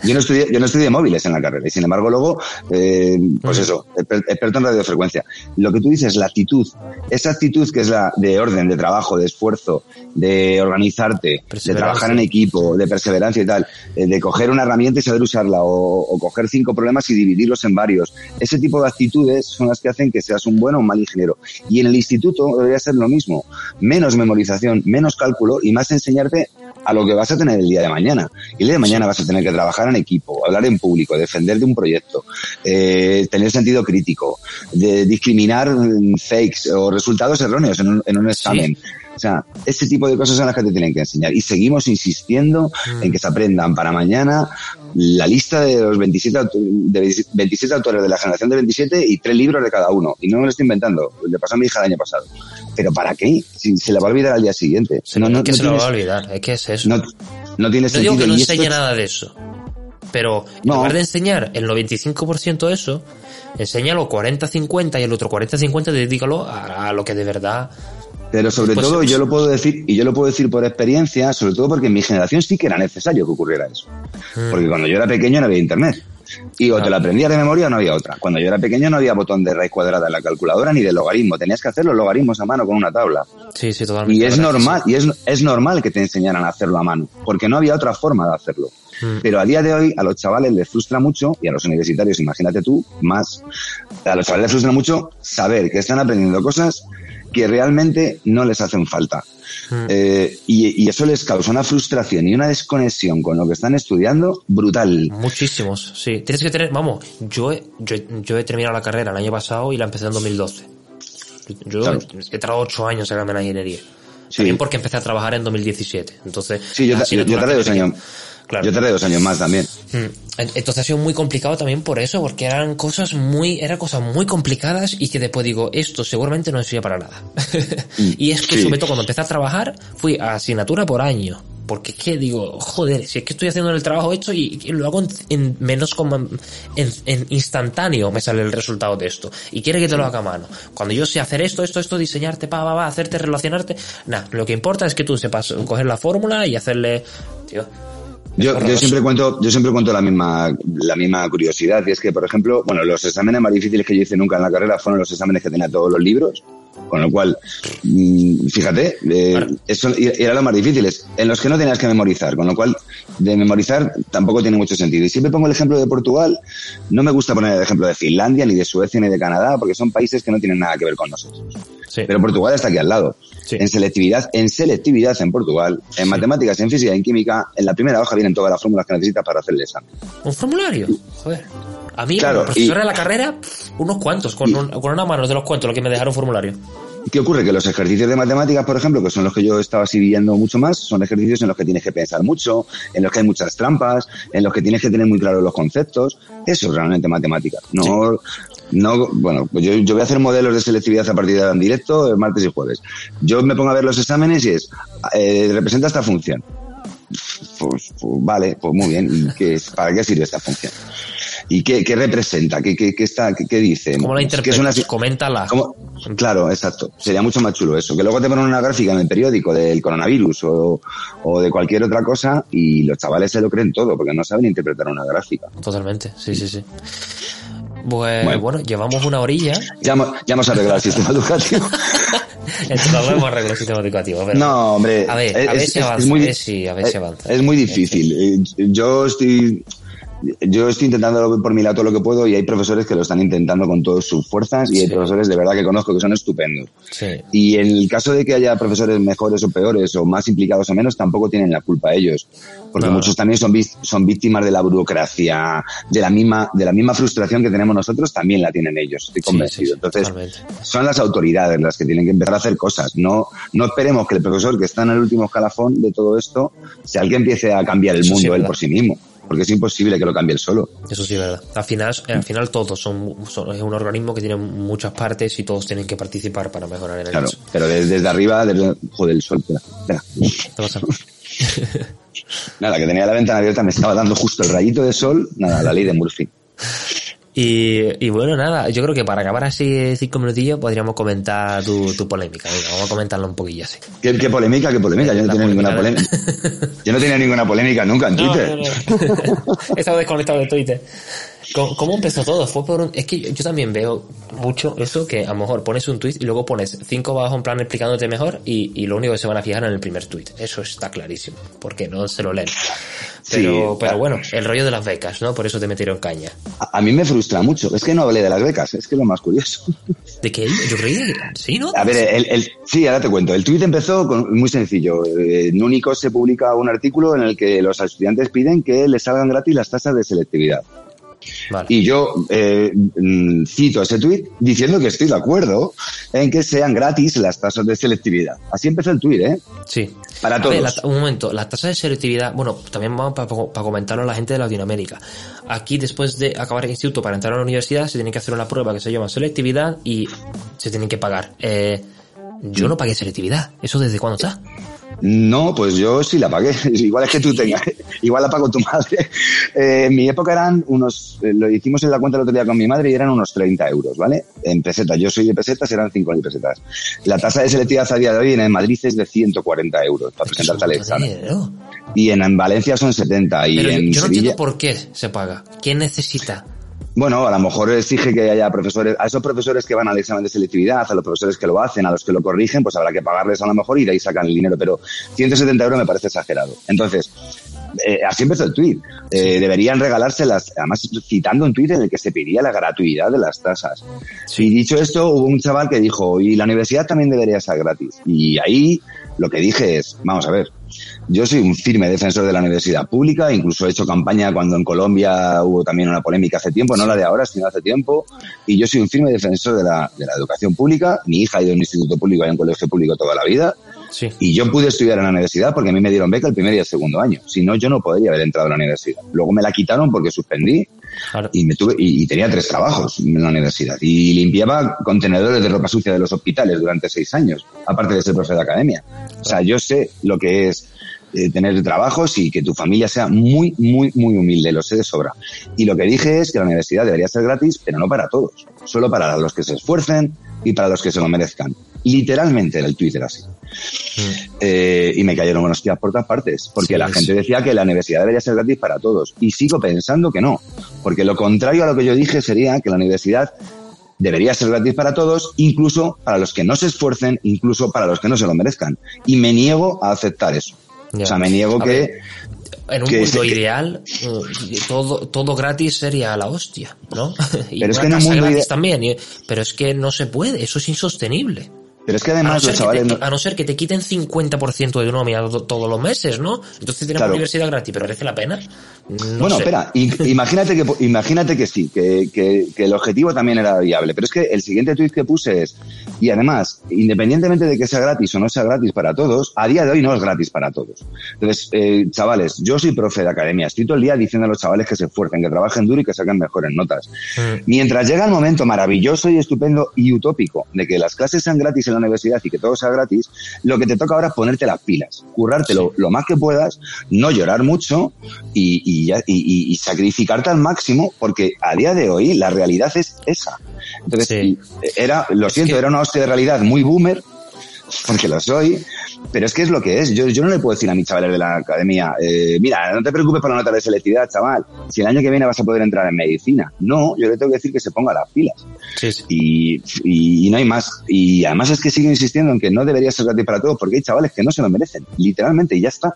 Speaker 2: yo no estudié, yo no estudié móviles en la carrera y sin embargo luego, eh, pues eso, exper- experto en radiofrecuencia. Lo que tú dices, la actitud, esa actitud que es la de orden, de trabajo, de esfuerzo, de organizarte, de trabajar en equipo, de perseverancia y tal, eh, de coger una herramienta y saber usarla, o, o coger cinco problemas y dividirlos en varios. Ese tipo de actitudes son las que hacen que seas un buen o un mal ingeniero. Y en el instituto debería ser lo mismo. Menos memorización, menos cálculo y más enseñarte a lo que vas a tener el día de mañana. Y el día de mañana vas a tener que trabajar en equipo, hablar en público, defender de un proyecto, eh, tener sentido crítico, de discriminar mm, fakes o resultados erróneos en un, en un examen. O sea, ese tipo de cosas son las que te tienen que enseñar. Y seguimos insistiendo
Speaker 1: Mm.
Speaker 2: en que se aprendan para mañana la lista de los 27, auto- de 27 autores de la generación de 27 y tres libros de cada uno. Y no me lo estoy inventando. Le pasó a mi hija el año pasado. ¿Pero para qué? Si se le va a olvidar al día siguiente.
Speaker 1: se
Speaker 2: no, no,
Speaker 1: que
Speaker 2: no
Speaker 1: se lo va a
Speaker 2: tienes-
Speaker 1: olvidar, es que es eso.
Speaker 2: no, no tiene
Speaker 1: No
Speaker 2: sentido.
Speaker 1: digo que no
Speaker 2: esto
Speaker 1: enseñe
Speaker 2: es-
Speaker 1: nada de eso. Pero en lugar de enseñar el 95% de eso, enséñalo 40-50 y el otro 40-50 dedícalo a, a lo que de verdad...
Speaker 2: Pero sobre
Speaker 1: Pues,
Speaker 2: todo
Speaker 1: pues-
Speaker 2: yo lo puedo decir, y yo lo puedo decir por experiencia, sobre todo porque en mi generación sí que era necesario que ocurriera eso. Porque cuando yo era pequeño no había internet. Y o te lo aprendías de memoria o no había otra. Cuando yo era pequeño no había botón de raíz cuadrada en la calculadora ni de logaritmo. Tenías que hacer los logaritmos a mano con una tabla.
Speaker 1: Sí, sí, totalmente.
Speaker 2: Y es normal,
Speaker 1: sí.
Speaker 2: y es, es normal que te enseñaran a hacerlo a mano, porque no había otra forma de hacerlo.
Speaker 1: Mm.
Speaker 2: Pero a día de hoy a los chavales les frustra mucho, y a los universitarios, imagínate tú, más, a los chavales les frustra mucho saber que están aprendiendo cosas que realmente no les hacen falta.
Speaker 1: Mm.
Speaker 2: Eh, y, y eso les causa una frustración y una desconexión con lo que están estudiando brutal.
Speaker 1: Muchísimos, sí. Tienes que tener, vamos, yo he, yo, he- yo he terminado la carrera el año pasado y la empecé en 2012. Yo
Speaker 2: Claro.
Speaker 1: he tardado ocho años en la ingeniería.
Speaker 2: Sí.
Speaker 1: También porque empecé a trabajar en 2017. Entonces,
Speaker 2: Sí, yo, tardé dos años.
Speaker 1: Claro.
Speaker 2: Yo tardé dos años más también.
Speaker 1: Mm. Entonces ha sido muy complicado también por eso, porque eran cosas muy, eran cosas muy complicadas y que después digo, esto seguramente no sirve para nada. y es que
Speaker 2: Sí.
Speaker 1: sobre todo cuando empecé a trabajar, fui a asignatura por año. Porque es que digo, joder, si es que estoy haciendo el trabajo esto y, y lo hago en, en menos como en, en instantáneo me sale el resultado de esto. Y quiere que te lo haga a mano. Cuando yo sé hacer esto, esto, esto, diseñarte, pa, pa, pa, hacerte, relacionarte, nada, lo que importa es que tú sepas coger la fórmula y hacerle, tío,
Speaker 2: Yo, yo siempre cuento, yo siempre cuento la misma, la misma curiosidad, y es que, por ejemplo, bueno, los exámenes más difíciles que yo hice nunca en la carrera fueron los exámenes que tenía todos los libros, con lo cual, mm, fíjate, eh, eso era lo más difíciles, en los que no tenías que memorizar, con lo cual, de memorizar tampoco tiene mucho sentido. Y siempre pongo el ejemplo de Portugal, no me gusta poner el ejemplo de Finlandia, ni de Suecia, ni de Canadá, porque son países que no tienen nada que ver con nosotros.
Speaker 1: sí.
Speaker 2: Pero Portugal está aquí al lado.
Speaker 1: Sí.
Speaker 2: En selectividad, en selectividad en Portugal, en matemáticas, en física, en química, en la primera hoja vienen todas las fórmulas que necesitas para hacer el examen.
Speaker 1: ¿Un formulario? Joder. A mí,
Speaker 2: Claro,
Speaker 1: como profesora
Speaker 2: y-
Speaker 1: de la carrera, unos cuantos, con,
Speaker 2: Y-
Speaker 1: un- con una mano de los cuantos, lo que me dejaron formulario.
Speaker 2: ¿Qué ocurre? Que los ejercicios de matemáticas, por ejemplo, que son los que yo estaba así viendo mucho más, son ejercicios en los que tienes que pensar mucho, en los que hay muchas trampas, en los que tienes que tener muy claros los conceptos. Eso es realmente matemática. No, no, bueno, pues yo, yo voy a hacer modelos de selectividad a partir de ahora en directo, el martes y jueves. Yo me pongo a ver los exámenes y es, eh, representa esta función. Pues, pues, vale, pues muy bien. ¿Y qué es, para qué sirve esta función? ¿Y qué, qué representa? ¿Qué, qué, qué está, qué, dice?
Speaker 1: ¿Cómo la interpretas?
Speaker 2: es una,
Speaker 1: Coméntala.
Speaker 2: ¿Cómo? Claro, exacto. Sería mucho más chulo eso. Que luego te ponen una gráfica en el periódico del coronavirus o, o de cualquier otra cosa y los chavales se lo creen todo porque no saben interpretar una gráfica.
Speaker 1: Totalmente, sí, sí, sí. Pues
Speaker 2: Bueno.
Speaker 1: bueno, llevamos una orilla.
Speaker 2: Ya, hemos- ya hemos arreglado el sistema educativo.
Speaker 1: Entonces no hemos arreglado el sistema educativo. pero-
Speaker 2: No, hombre.
Speaker 1: A ver, a ver si avanza, a ver si- a ver si avanza.
Speaker 2: Es muy difícil. Eh, Yo estoy, yo estoy intentando por mi lado todo lo que puedo y hay profesores que lo están intentando con todas sus fuerzas y hay profesores de verdad que conozco que son estupendos.
Speaker 1: Sí.
Speaker 2: Y en el caso de que haya profesores mejores o peores o más implicados o menos, tampoco tienen la culpa ellos. Porque
Speaker 1: No.
Speaker 2: muchos también son, son víctimas de la burocracia, de la misma, de la misma frustración que tenemos nosotros, también la tienen ellos, estoy convencido.
Speaker 1: sí,
Speaker 2: Entonces,
Speaker 1: totalmente.
Speaker 2: son las autoridades las que tienen que empezar a hacer cosas. No, no esperemos que el profesor que está en el último escalafón de todo esto sea el que empiece a cambiar el mundo él por sí mismo. Porque es imposible que lo cambie él solo.
Speaker 1: Eso sí es verdad. Al final, al final todos son, son- es un organismo que tiene muchas partes y todos tienen que participar para mejorar en el
Speaker 2: Claro. Pero desde, desde arriba, desde, joder, el sol, espera, espera.
Speaker 1: ¿Qué pasa?
Speaker 2: Nada, que tenía la ventana abierta, me estaba dando justo el rayito de sol. Nada, la ley de Murphy.
Speaker 1: Y, y bueno, nada, yo creo que para acabar así cinco minutillos podríamos comentar tu, tu polémica. Venga, vamos a comentarla un poquillo así.
Speaker 2: ¿Qué, qué polémica? ¿Qué polémica? Yo no tenía ninguna
Speaker 1: polémica.
Speaker 2: Yo no tenía ninguna polémica nunca en Twitter.
Speaker 1: No, no, no. He estado desconectado de Twitter. ¿Cómo, cómo empezó todo? Fue por un... Es que yo, yo también veo mucho eso, que a lo mejor pones un tweet y luego pones cinco abajo en plan explicándote mejor y, y lo único que se van a fijar en el primer tweet. Eso está clarísimo, porque no se lo leen. Pero,
Speaker 2: Sí,
Speaker 1: pero
Speaker 2: claro.
Speaker 1: bueno, el rollo de las becas, ¿no? Por eso te metieron caña.
Speaker 2: A, a mí me frustra mucho. Es que no hablé de las becas, es que es lo más curioso.
Speaker 1: ¿De qué? Yo creía que... Sí, ¿no?
Speaker 2: A ver, el, el- sí, ahora te cuento. El tweet empezó con, muy sencillo. Eh, En Único se publica un artículo en el que los estudiantes piden que les salgan gratis las tasas de selectividad.
Speaker 1: Vale.
Speaker 2: Y yo eh, mm, cito ese tuit diciendo que estoy de acuerdo en que sean gratis las tasas de selectividad. Así empezó el tuit, ¿eh?
Speaker 1: Sí.
Speaker 2: Para
Speaker 1: ver,
Speaker 2: todos.
Speaker 1: la- un momento, la tasa de selectividad, bueno, también vamos para comentarlo a la gente de Latinoamérica. Aquí, después de acabar el instituto para entrar a la universidad, se tiene que hacer una prueba que se llama selectividad y se tienen que pagar. Eh, yo no pagué selectividad. ¿Eso desde cuándo está?
Speaker 2: No, pues yo sí la pagué. Igual es que tú tengas. Igual la pagó tu madre. Eh, en mi época eran unos. eh, lo hicimos en la cuenta el otro día con mi madre y eran unos 30 euros, ¿vale? En pesetas. Yo soy de pesetas, eran 5.000 pesetas. La tasa de selectividad a día de hoy en Madrid es de 140 euros para presentarte al examen. Y en, en Valencia son 70. Y
Speaker 1: Pero yo,
Speaker 2: en
Speaker 1: yo no
Speaker 2: Sevilla.
Speaker 1: entiendo por qué se paga. ¿Quién necesita?
Speaker 2: Bueno, a lo mejor exige que haya profesores, a esos profesores que van al examen de selectividad, a los profesores que lo hacen, a los que lo corrigen, pues habrá que pagarles a lo mejor y de ahí sacan el dinero, pero 170 euros me parece exagerado. Entonces, eh, así empezó el tuit. Eh, Deberían regalárselas, además citando un tuit en el que se pedía la gratuidad de las tasas. Y dicho esto, hubo un chaval que dijo, y la universidad también debería ser gratis. Y ahí lo que dije es, vamos a ver, yo soy un firme defensor de la universidad pública, incluso he hecho campaña cuando en Colombia hubo también una polémica hace tiempo, no la de ahora, sino hace tiempo, y yo soy un firme defensor de la, de la educación pública. Mi hija ha ido a un instituto público y a un colegio público toda la vida,
Speaker 1: Sí.
Speaker 2: Y yo pude estudiar en la universidad porque a mí me dieron beca el primer y el segundo año. Si no, yo no podría haber entrado a la universidad. Luego me la quitaron porque suspendí
Speaker 1: Claro.
Speaker 2: y me tuve y, y tenía tres trabajos en la universidad y limpiaba contenedores de ropa sucia de los hospitales durante seis años, aparte de ser profe de academia. O sea, yo sé lo que es eh, tener trabajos y que tu familia sea muy, muy, muy humilde, lo sé de sobra. Y lo que dije es que la universidad debería ser gratis, pero no para todos, solo para los que se esfuercen y para los que se lo merezcan. Literalmente era el Twitter así. Eh, y me cayeron buenos días por todas partes, porque
Speaker 1: Sí,
Speaker 2: la gente decía que la universidad debería ser gratis para todos. Y sigo pensando que no, porque lo contrario a lo que yo dije sería que la universidad debería ser gratis para todos, incluso para los que no se esfuercen, incluso para los que no se lo merezcan. Y me niego a aceptar eso.
Speaker 1: Ya.
Speaker 2: O sea, me niego
Speaker 1: A
Speaker 2: que...
Speaker 1: ver, En un
Speaker 2: que
Speaker 1: mundo
Speaker 2: que-
Speaker 1: ideal, eh, todo, todo gratis sería la hostia, ¿no? y
Speaker 2: Pero es
Speaker 1: una
Speaker 2: que en un mundo
Speaker 1: gratis también, y- pero es que no se puede, eso es insostenible.
Speaker 2: Pero es que
Speaker 1: A no,
Speaker 2: además
Speaker 1: ser
Speaker 2: los
Speaker 1: que
Speaker 2: chavales...
Speaker 1: te,
Speaker 2: no-
Speaker 1: a no ser que te quiten 50% de to- todos los meses, ¿no? Entonces tenemos
Speaker 2: Claro.
Speaker 1: universidad gratis, pero ¿merece la pena? No
Speaker 2: bueno,
Speaker 1: sé.
Speaker 2: espera, imagínate que, imagínate que sí, que, que, que el objetivo también era viable, pero es que el siguiente tuit que puse es, y además, independientemente de que sea gratis o no sea gratis para todos, a día de hoy no es gratis para todos. Entonces, eh, chavales, yo soy profe de academia, estoy todo el día diciendo a los chavales que se esfuercen, que trabajen duro y que saquen mejores notas.
Speaker 1: Mm.
Speaker 2: Mientras llega el momento maravilloso y estupendo y utópico de que las clases sean gratis en la universidad y que todo sea gratis, lo que te toca ahora es ponerte las pilas, currártelo lo más que puedas, no llorar mucho y, y, y- y- sacrificarte al máximo, porque a día de hoy la realidad es esa. Entonces,
Speaker 1: Sí.
Speaker 2: y era, lo siento,
Speaker 1: que-
Speaker 2: era una hostia de realidad muy boomer, porque lo soy, pero es que es lo que es. Yo, yo no le puedo decir a mis chavales de la academia, eh, mira, no te preocupes por la nota de selectividad, chaval, si el año que viene vas a poder entrar en medicina. No, yo le tengo que decir que se ponga las pilas.
Speaker 1: Sí, sí.
Speaker 2: Y, y, y no hay más. Y además es que sigo insistiendo en que no debería ser gratis para todos, porque hay chavales que no se lo merecen, literalmente, y ya está.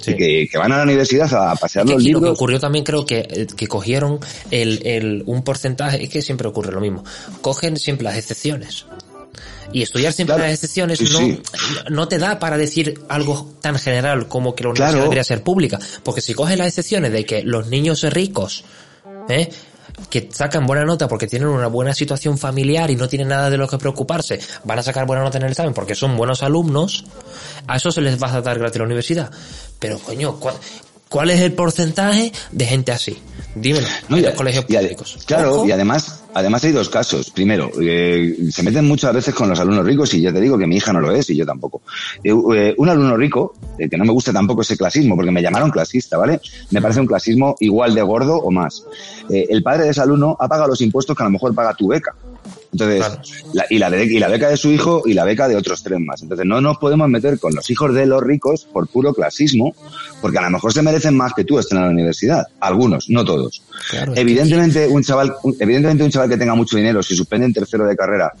Speaker 1: Sí.
Speaker 2: Y que, que van a la universidad a pasear
Speaker 1: Es que
Speaker 2: los
Speaker 1: aquí lo que
Speaker 2: libros.
Speaker 1: ocurrió también creo que, eh, que cogieron el, el, un porcentaje, es que siempre ocurre lo mismo, cogen siempre las excepciones. Y estudiar siempre
Speaker 2: Claro.
Speaker 1: las excepciones
Speaker 2: Sí,
Speaker 1: no,
Speaker 2: sí.
Speaker 1: no te da para decir algo tan general como que la universidad
Speaker 2: Claro.
Speaker 1: debería ser pública. Porque si coges las excepciones de que los niños ricos, ¿eh? que sacan buena nota porque tienen una buena situación familiar y no tienen nada de lo que preocuparse, van a sacar buena nota en el examen porque son buenos alumnos, a eso se les va a dar gratis la universidad. Pero coño, ¿cuál, es el porcentaje de gente así? Dímelo,
Speaker 2: No,
Speaker 1: en los colegios
Speaker 2: y
Speaker 1: públicos.
Speaker 2: claro,
Speaker 1: Ojo.
Speaker 2: y además, además hay dos casos. Primero, eh, se meten muchas veces con los alumnos ricos y ya te digo que mi hija no lo es y yo tampoco. Eh, eh, un alumno rico, eh, que no me gusta tampoco ese clasismo, porque me llamaron clasista, ¿vale? Me parece un clasismo igual de gordo o más. El padre de ese alumno ha pagado los impuestos que a lo mejor paga tu beca. Entonces,
Speaker 1: Claro.
Speaker 2: la- y, la de- y la beca de su hijo y la beca de otros tres más. Entonces, no nos podemos meter con los hijos de los ricos por puro clasismo, porque a lo mejor se merecen más que tú estén en la universidad. Algunos, no todos.
Speaker 1: Claro,
Speaker 2: evidentemente, un chaval, un- evidentemente un chaval que tenga mucho dinero, si suspende en tercero de carrera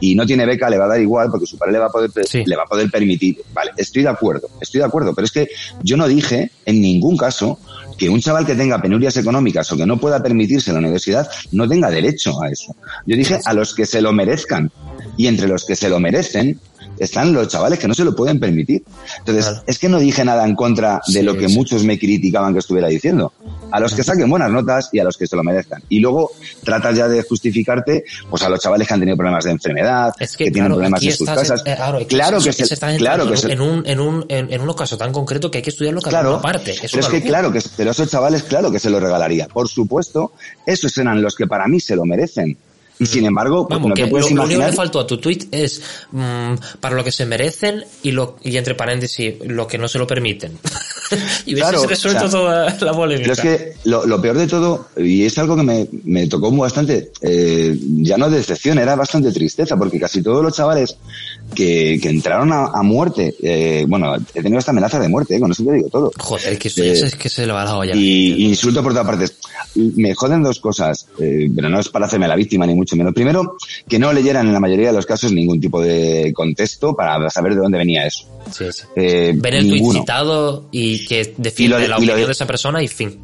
Speaker 2: y no tiene beca, le va a dar igual porque su padre le va a poder,
Speaker 1: Sí.
Speaker 2: le va a poder permitir. Vale, estoy de acuerdo, estoy de acuerdo, pero es que yo no dije en ningún caso que un chaval que tenga penurias económicas o que no pueda permitirse la universidad no tenga derecho a eso. Yo dije a los que se lo merezcan. Y entre los que se lo merecen están los chavales que no se lo pueden permitir. Entonces,
Speaker 1: Claro.
Speaker 2: es que no dije nada en contra de
Speaker 1: Sí,
Speaker 2: lo que
Speaker 1: sí.
Speaker 2: muchos me criticaban que estuviera diciendo. A los que saquen buenas notas y a los que se lo merezcan. Y luego tratas ya de justificarte pues a los chavales que han tenido problemas de enfermedad,
Speaker 1: Es que,
Speaker 2: que, tienen problemas en sus casas.
Speaker 1: eh, claro,
Speaker 2: que
Speaker 1: se,
Speaker 2: claro que se,
Speaker 1: en un, en un, en, en un caso tan concreto que hay que estudiarlo cada
Speaker 2: Claro,
Speaker 1: aparte. Es
Speaker 2: pero es que claro, que, pero esos chavales, claro que se lo regalaría. Por supuesto, esos eran los que para mí se lo merecen. Y sin embargo, pues.
Speaker 1: Vamos,
Speaker 2: no
Speaker 1: que
Speaker 2: te puedes
Speaker 1: lo, lo único que
Speaker 2: imaginar.
Speaker 1: faltó a tu tweet es mm, para lo que se merecen y lo y entre paréntesis lo que no se lo permiten. y
Speaker 2: Claro,
Speaker 1: resuelto
Speaker 2: o sea,
Speaker 1: toda la polémica.
Speaker 2: Pero es que lo, lo peor de todo, y es algo que me, me tocó bastante, eh, ya no decepción, era bastante tristeza, porque casi todos los chavales que, que entraron a, a muerte, eh, bueno, he tenido esta amenaza de muerte, eh, con eso te digo todo.
Speaker 1: Joder, que
Speaker 2: Eh,
Speaker 1: ya es que se le va la olla.
Speaker 2: Y, y insulto por todas partes. Me joden dos cosas, eh, pero no es para hacerme la víctima ni mucho menos. Primero, que no leyeran en la mayoría de los casos ningún tipo de contexto para saber de dónde venía eso.
Speaker 1: Sí, sí.
Speaker 2: Eh,
Speaker 1: Ver el tweet citado y que defiende
Speaker 2: lo
Speaker 1: la
Speaker 2: lo
Speaker 1: opinión
Speaker 2: de-
Speaker 1: de esa persona y fin.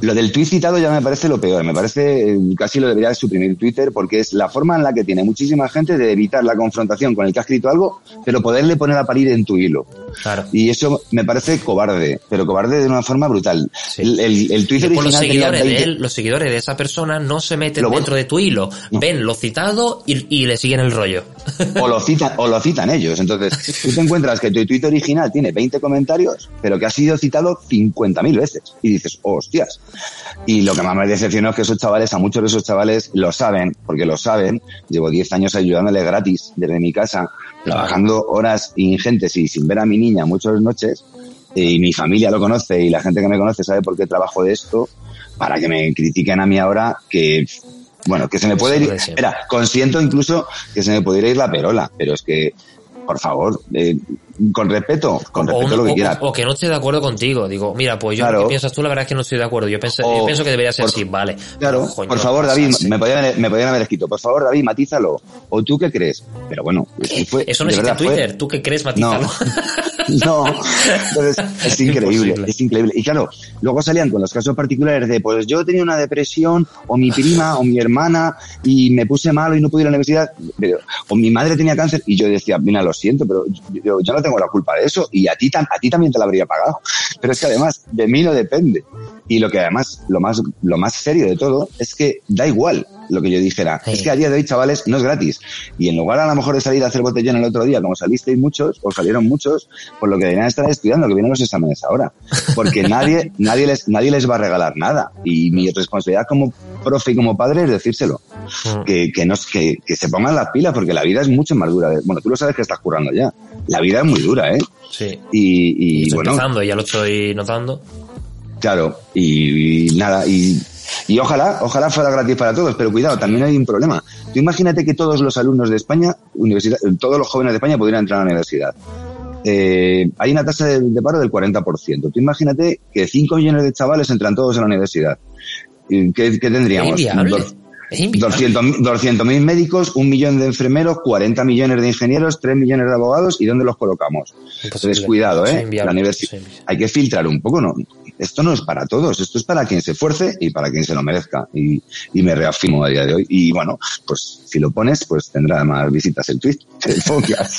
Speaker 2: Lo del tuit citado ya me parece lo peor. Me parece eh, casi lo debería de suprimir Twitter porque es la forma en la que tiene muchísima gente de evitar la confrontación con el que ha escrito algo, pero poderle poner a parir en tu hilo.
Speaker 1: Claro.
Speaker 2: Y eso me parece cobarde, pero cobarde de una forma brutal.
Speaker 1: Sí.
Speaker 2: El, el, el Twitter
Speaker 1: los
Speaker 2: original tenía
Speaker 1: seguidores
Speaker 2: 20
Speaker 1: de él, los seguidores de esa persona no se meten
Speaker 2: Lo bueno.
Speaker 1: dentro de tu hilo,
Speaker 2: No.
Speaker 1: ven lo citado y, y le siguen el rollo.
Speaker 2: o lo citan o lo citan ellos. Entonces, tú te encuentras que tu tweet original tiene 20 comentarios, pero que ha sido citado 50.000 veces. Y dices, hostias. Y lo que más me decepcionó es que esos chavales, a muchos de esos chavales lo saben, porque lo saben. Llevo 10 años ayudándoles gratis desde mi casa, trabajando horas ingentes y sin ver a mi niña muchas noches. Y mi familia lo conoce y la gente que me conoce sabe por qué trabajo de esto, para que me critiquen a mí ahora que bueno, que se me puede ir, espera, consiento incluso que se me pudiera ir la perola, pero es que, por favor, eh, con respeto, con
Speaker 1: O,
Speaker 2: respeto lo que
Speaker 1: o-
Speaker 2: quiera.
Speaker 1: o que no esté de acuerdo contigo. Digo, mira, pues yo lo
Speaker 2: Claro.
Speaker 1: que piensas tú, la verdad es que no estoy de acuerdo. Yo, pienso,
Speaker 2: O-
Speaker 1: yo pienso que debería ser
Speaker 2: por-
Speaker 1: así, vale.
Speaker 2: Claro,
Speaker 1: coño,
Speaker 2: por favor, David,
Speaker 1: así.
Speaker 2: me podían, haber- me podían haber escrito, por favor, David, matízalo. ¿O tú qué crees? Pero bueno, fue-
Speaker 1: Eso no existe en
Speaker 2: verdad fue-
Speaker 1: Twitter. ¿Tú qué crees, Matizalo?
Speaker 2: No, entonces es increíble,
Speaker 1: Imposible.
Speaker 2: es increíble. Y claro, luego salían con los casos particulares de, pues yo tenía una depresión, o mi prima, o mi hermana, y me puse malo y no pude ir a la universidad, pero, o mi madre tenía cáncer, y yo decía, mira, lo siento, pero yo, yo no tengo la culpa de eso, y a ti, a ti también te la habría pagado. Pero es que además, de mí no depende. Y lo que además, lo más, lo más serio de todo, es que da igual lo que yo dijera.
Speaker 1: Sí.
Speaker 2: Es que a día de hoy, chavales, no es gratis. Y en lugar a lo mejor de salir a hacer botellón el otro día, como salisteis muchos, o salieron muchos, por lo que deberían estar estudiando, que vienen los exámenes ahora. Porque nadie, nadie les, nadie les va a regalar nada. Y mi responsabilidad como profe y como padre es decírselo.
Speaker 1: Mm.
Speaker 2: Que, que, nos, que, que se pongan las pilas, porque la vida es mucho más dura. Bueno, tú lo sabes que estás currando ya. La vida es muy dura, ¿eh?
Speaker 1: Sí.
Speaker 2: Y, y
Speaker 1: estoy
Speaker 2: bueno,
Speaker 1: empezando, ya lo estoy notando.
Speaker 2: Claro, y, y nada, y, y ojalá, ojalá fuera gratis para todos, pero cuidado, también hay un problema. Tú imagínate que todos los alumnos de España, universidad, todos los jóvenes de España pudieran entrar a la universidad. Eh, hay una tasa de, de paro del 40%. Tú imagínate que 5 millones de chavales entran todos a la universidad. ¿Y ¿Qué, qué tendríamos? Dos-. 200.000 200.000 médicos, un millón de enfermeros, 40 millones de ingenieros, 3 millones de abogados, ¿y dónde los colocamos? Entonces, cuidado, ¿eh? La universi-
Speaker 1: Eso es inviable.
Speaker 2: hay que filtrar un poco, ¿no? Esto no es para todos, esto es para quien se esfuerce y para quien se lo merezca. Y, y me reafirmo a día de hoy. Y bueno, pues si lo pones, pues tendrá más visitas el tweet. el podcast.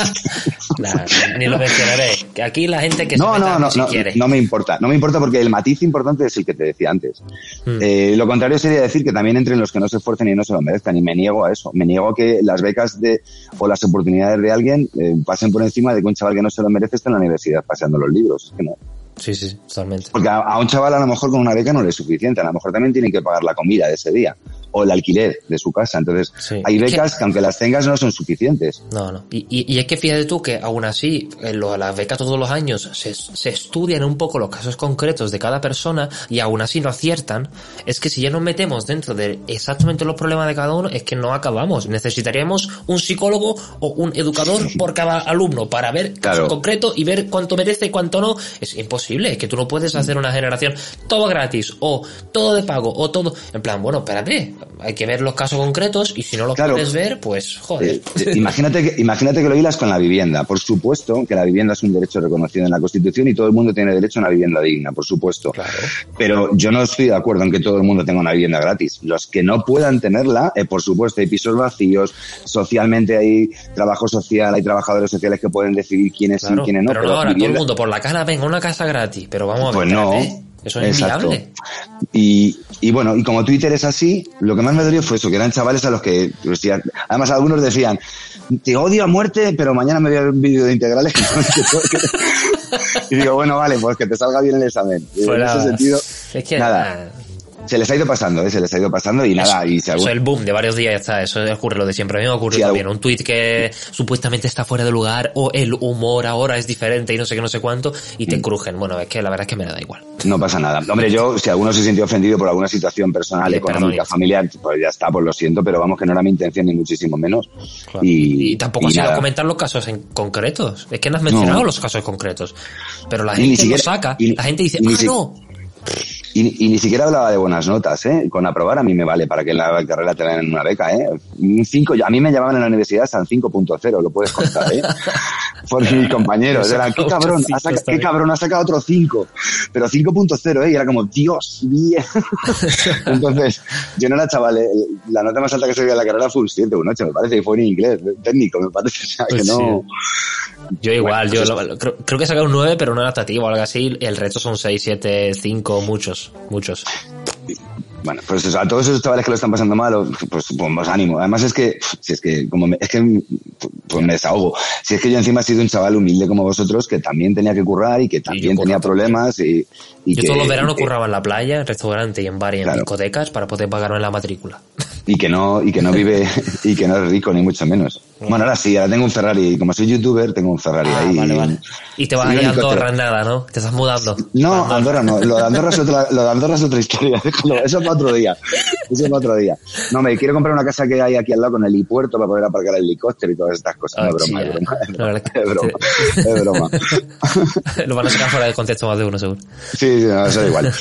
Speaker 1: Nah, ni lo mencionaré. Que Aquí la gente que
Speaker 2: no,
Speaker 1: se
Speaker 2: no, no,
Speaker 1: si
Speaker 2: no,
Speaker 1: quiere.
Speaker 2: no me importa. No me importa porque el matiz importante es el que te decía antes.
Speaker 1: Mm.
Speaker 2: Eh, lo contrario sería decir que también entren los que no se esfuercen y no se lo merezcan. Y me niego a eso. Me niego a que las becas de, o las oportunidades de alguien eh, pasen por encima de que un chaval que no se lo merece esté en la universidad paseando los libros. Es que no.
Speaker 1: Sí, sí, totalmente.
Speaker 2: Porque a, a un chaval a lo mejor con una beca no le es suficiente, a lo mejor también tienen que pagar la comida de ese día o el alquiler de su casa. Entonces,
Speaker 1: Sí.
Speaker 2: hay becas que aunque las tengas no son suficientes.
Speaker 1: No, no. Y, y, y es que fíjate tú que aún así, en lo- las becas todos los años se, se estudian un poco los casos concretos de cada persona y aún así no aciertan. Es que si ya nos metemos dentro de exactamente los problemas de cada uno, es que no acabamos. Necesitaríamos un psicólogo o un educador por cada alumno para ver casos
Speaker 2: Claro.
Speaker 1: concretos y ver cuánto merece y cuánto no. Es imposible. Es que tú no puedes hacer una generación todo gratis o todo de pago o todo. En plan, bueno, espérate. Hay que ver los casos concretos y si no los
Speaker 2: Claro.
Speaker 1: puedes ver, pues joder.
Speaker 2: Eh, eh, imagínate, que, imagínate que lo hilas con la vivienda. Por supuesto que la vivienda es un derecho reconocido en la Constitución y todo el mundo tiene derecho a una vivienda digna, por supuesto.
Speaker 1: Claro.
Speaker 2: Pero yo no estoy de acuerdo en que todo el mundo tenga una vivienda gratis. Los que no puedan tenerla, eh, por supuesto, hay pisos vacíos, socialmente hay trabajo social, hay trabajadores sociales que pueden decidir quiénes sí
Speaker 1: Claro,
Speaker 2: y quiénes no.
Speaker 1: pero no ahora todo el mundo por la cara venga una casa gratis, pero vamos a ver,
Speaker 2: Pues no.
Speaker 1: Eso es
Speaker 2: Exacto. Y, y bueno, y como Twitter es así, lo que más me dolió fue eso, que eran chavales a los que, además algunos decían, te odio a muerte, pero mañana me voy a ver un vídeo de integrales. y digo, bueno, vale, pues que te salga bien el examen.
Speaker 1: Fuera-
Speaker 2: En ese sentido,
Speaker 1: es que
Speaker 2: nada, se les ha ido pasando, ¿eh? se les ha ido pasando y nada, y se
Speaker 1: Eso es el boom de varios días está, eso ocurre lo de siempre. A mí me ocurre
Speaker 2: Sí,
Speaker 1: también un tweet que supuestamente está fuera de lugar o el humor ahora es diferente y no sé qué, no sé cuánto y
Speaker 2: Mm.
Speaker 1: te crujen. Bueno, es que la verdad es que me da igual.
Speaker 2: No pasa nada. Hombre, yo, si alguno se sintió ofendido por alguna situación personal, económica, familiar, pues ya está, pues lo siento, pero vamos que no era mi intención ni muchísimo menos.
Speaker 1: Claro.
Speaker 2: Y,
Speaker 1: Y, tampoco
Speaker 2: y
Speaker 1: has ido a
Speaker 2: nada.
Speaker 1: comentar los casos en concretos. Es que no has mencionado
Speaker 2: No.
Speaker 1: los casos concretos. Pero la gente lo saca,
Speaker 2: y-
Speaker 1: la gente dice, ah,
Speaker 2: si-
Speaker 1: no.
Speaker 2: Y, y ni siquiera hablaba de buenas notas, ¿eh? Con aprobar a mí me vale para que en la carrera te den una beca, ¿eh? Un 5, a mí me llamaban en la universidad San 5.0, lo puedes contar, ¿eh? por mis compañeros. Era, qué cabrón, ha saca, qué cabrón, ha sacado otro 5, pero 5.0, ¿eh? Y era como, Dios, bien. Entonces, yo no era chaval, eh, la nota más alta que se veía en la carrera fue un 7, un 8, me parece, y fue en inglés, técnico, me parece, o sea, que
Speaker 1: Pues
Speaker 2: no...
Speaker 1: Yo igual,
Speaker 2: Bueno,
Speaker 1: yo
Speaker 2: pues
Speaker 1: lo- creo, creo que he sacado un 9, pero no adaptativo o algo así. El resto son 6, 7, 5, muchos, muchos.
Speaker 2: Bueno, pues eso, a todos esos chavales que lo están pasando mal, o- pues, pues ánimo. Además es que, si es que, como me, es que, pues me desahogo. Si es que yo encima he sido un chaval humilde como vosotros, que también tenía que currar y que también tenía problemas y, y
Speaker 1: Yo
Speaker 2: que,
Speaker 1: todos los veranos curraba en la playa, en restaurante y en bar y en
Speaker 2: Claro.
Speaker 1: discotecas para poder pagarme la matrícula.
Speaker 2: Y que no, y que no vive, y que no es rico ni mucho menos. Bueno, ahora sí, ahora tengo un Ferrari, y como soy youtuber, tengo un Ferrari
Speaker 1: Ah,
Speaker 2: ahí.
Speaker 1: vale, vale. Y te vas a
Speaker 2: helicóptero.
Speaker 1: Andorra, nada, ¿no? Te estás mudando.
Speaker 2: No, Andorra no. Lo de Andorra es otra, lo de Andorra es otra historia. Eso es para otro día. Eso es para otro día. No, me quiero comprar una casa que hay aquí al lado con helipuerto para poder aparcar el helicóptero y todas estas cosas.
Speaker 1: Ah,
Speaker 2: no es broma, es broma. Es broma. Es broma.
Speaker 1: Lo van a sacar fuera de contexto más de uno, seguro.
Speaker 2: Sí, sí, no, eso da igual.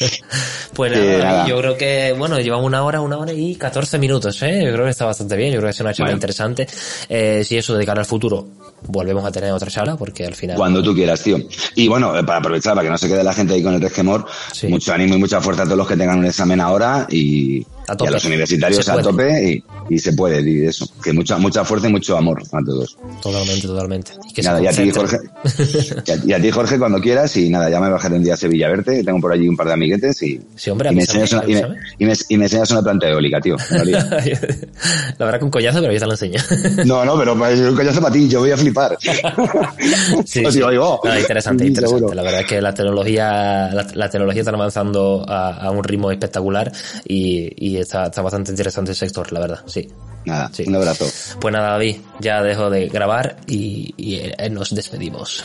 Speaker 1: Pues
Speaker 2: Eh,
Speaker 1: nada. yo creo que, bueno, llevamos una hora, una hora y 14 minutos, ¿eh? Yo creo que está bastante bien, yo creo que es una charla
Speaker 2: Bueno.
Speaker 1: interesante. Eh, si eso de cara al futuro, volvemos a tener otra charla, porque al final...
Speaker 2: Cuando tú quieras, tío. Y bueno, eh, para aprovechar, para que no se quede la gente ahí con el resquemor,
Speaker 1: Sí.
Speaker 2: mucho ánimo y mucha fuerza a todos los que tengan un examen ahora y,
Speaker 1: A tope.
Speaker 2: y a los universitarios a tope y, y se puede, y eso. Que mucha, mucha fuerza y mucho amor a todos.
Speaker 1: Totalmente, totalmente. Y que
Speaker 2: nada, y a ti. Jorge. y, a, ti, Jorge, cuando quieras. Y nada, ya me bajaré un día a Sevilla a verte. Tengo por allí un par de amiguetes y,
Speaker 1: Sí, hombre,
Speaker 2: y, me, enseñas una, me, me, enseñas planta eólica, tío.
Speaker 1: la verdad que un collazo, pero ya te lo enseño.
Speaker 2: No, no, pero pues, un coñazo para ti, yo voy a flipar.
Speaker 1: Sí,
Speaker 2: Pues
Speaker 1: sí.
Speaker 2: digo.
Speaker 1: No, interesante, interesante.
Speaker 2: seguro.
Speaker 1: La verdad es que la tecnología, la, la tecnología está avanzando a, a un ritmo espectacular y, y está, está bastante interesante el sector, la verdad, sí.
Speaker 2: Nada,
Speaker 1: Sí.
Speaker 2: un abrazo.
Speaker 1: Pues nada, David, ya dejo de grabar y, y, eh, nos despedimos.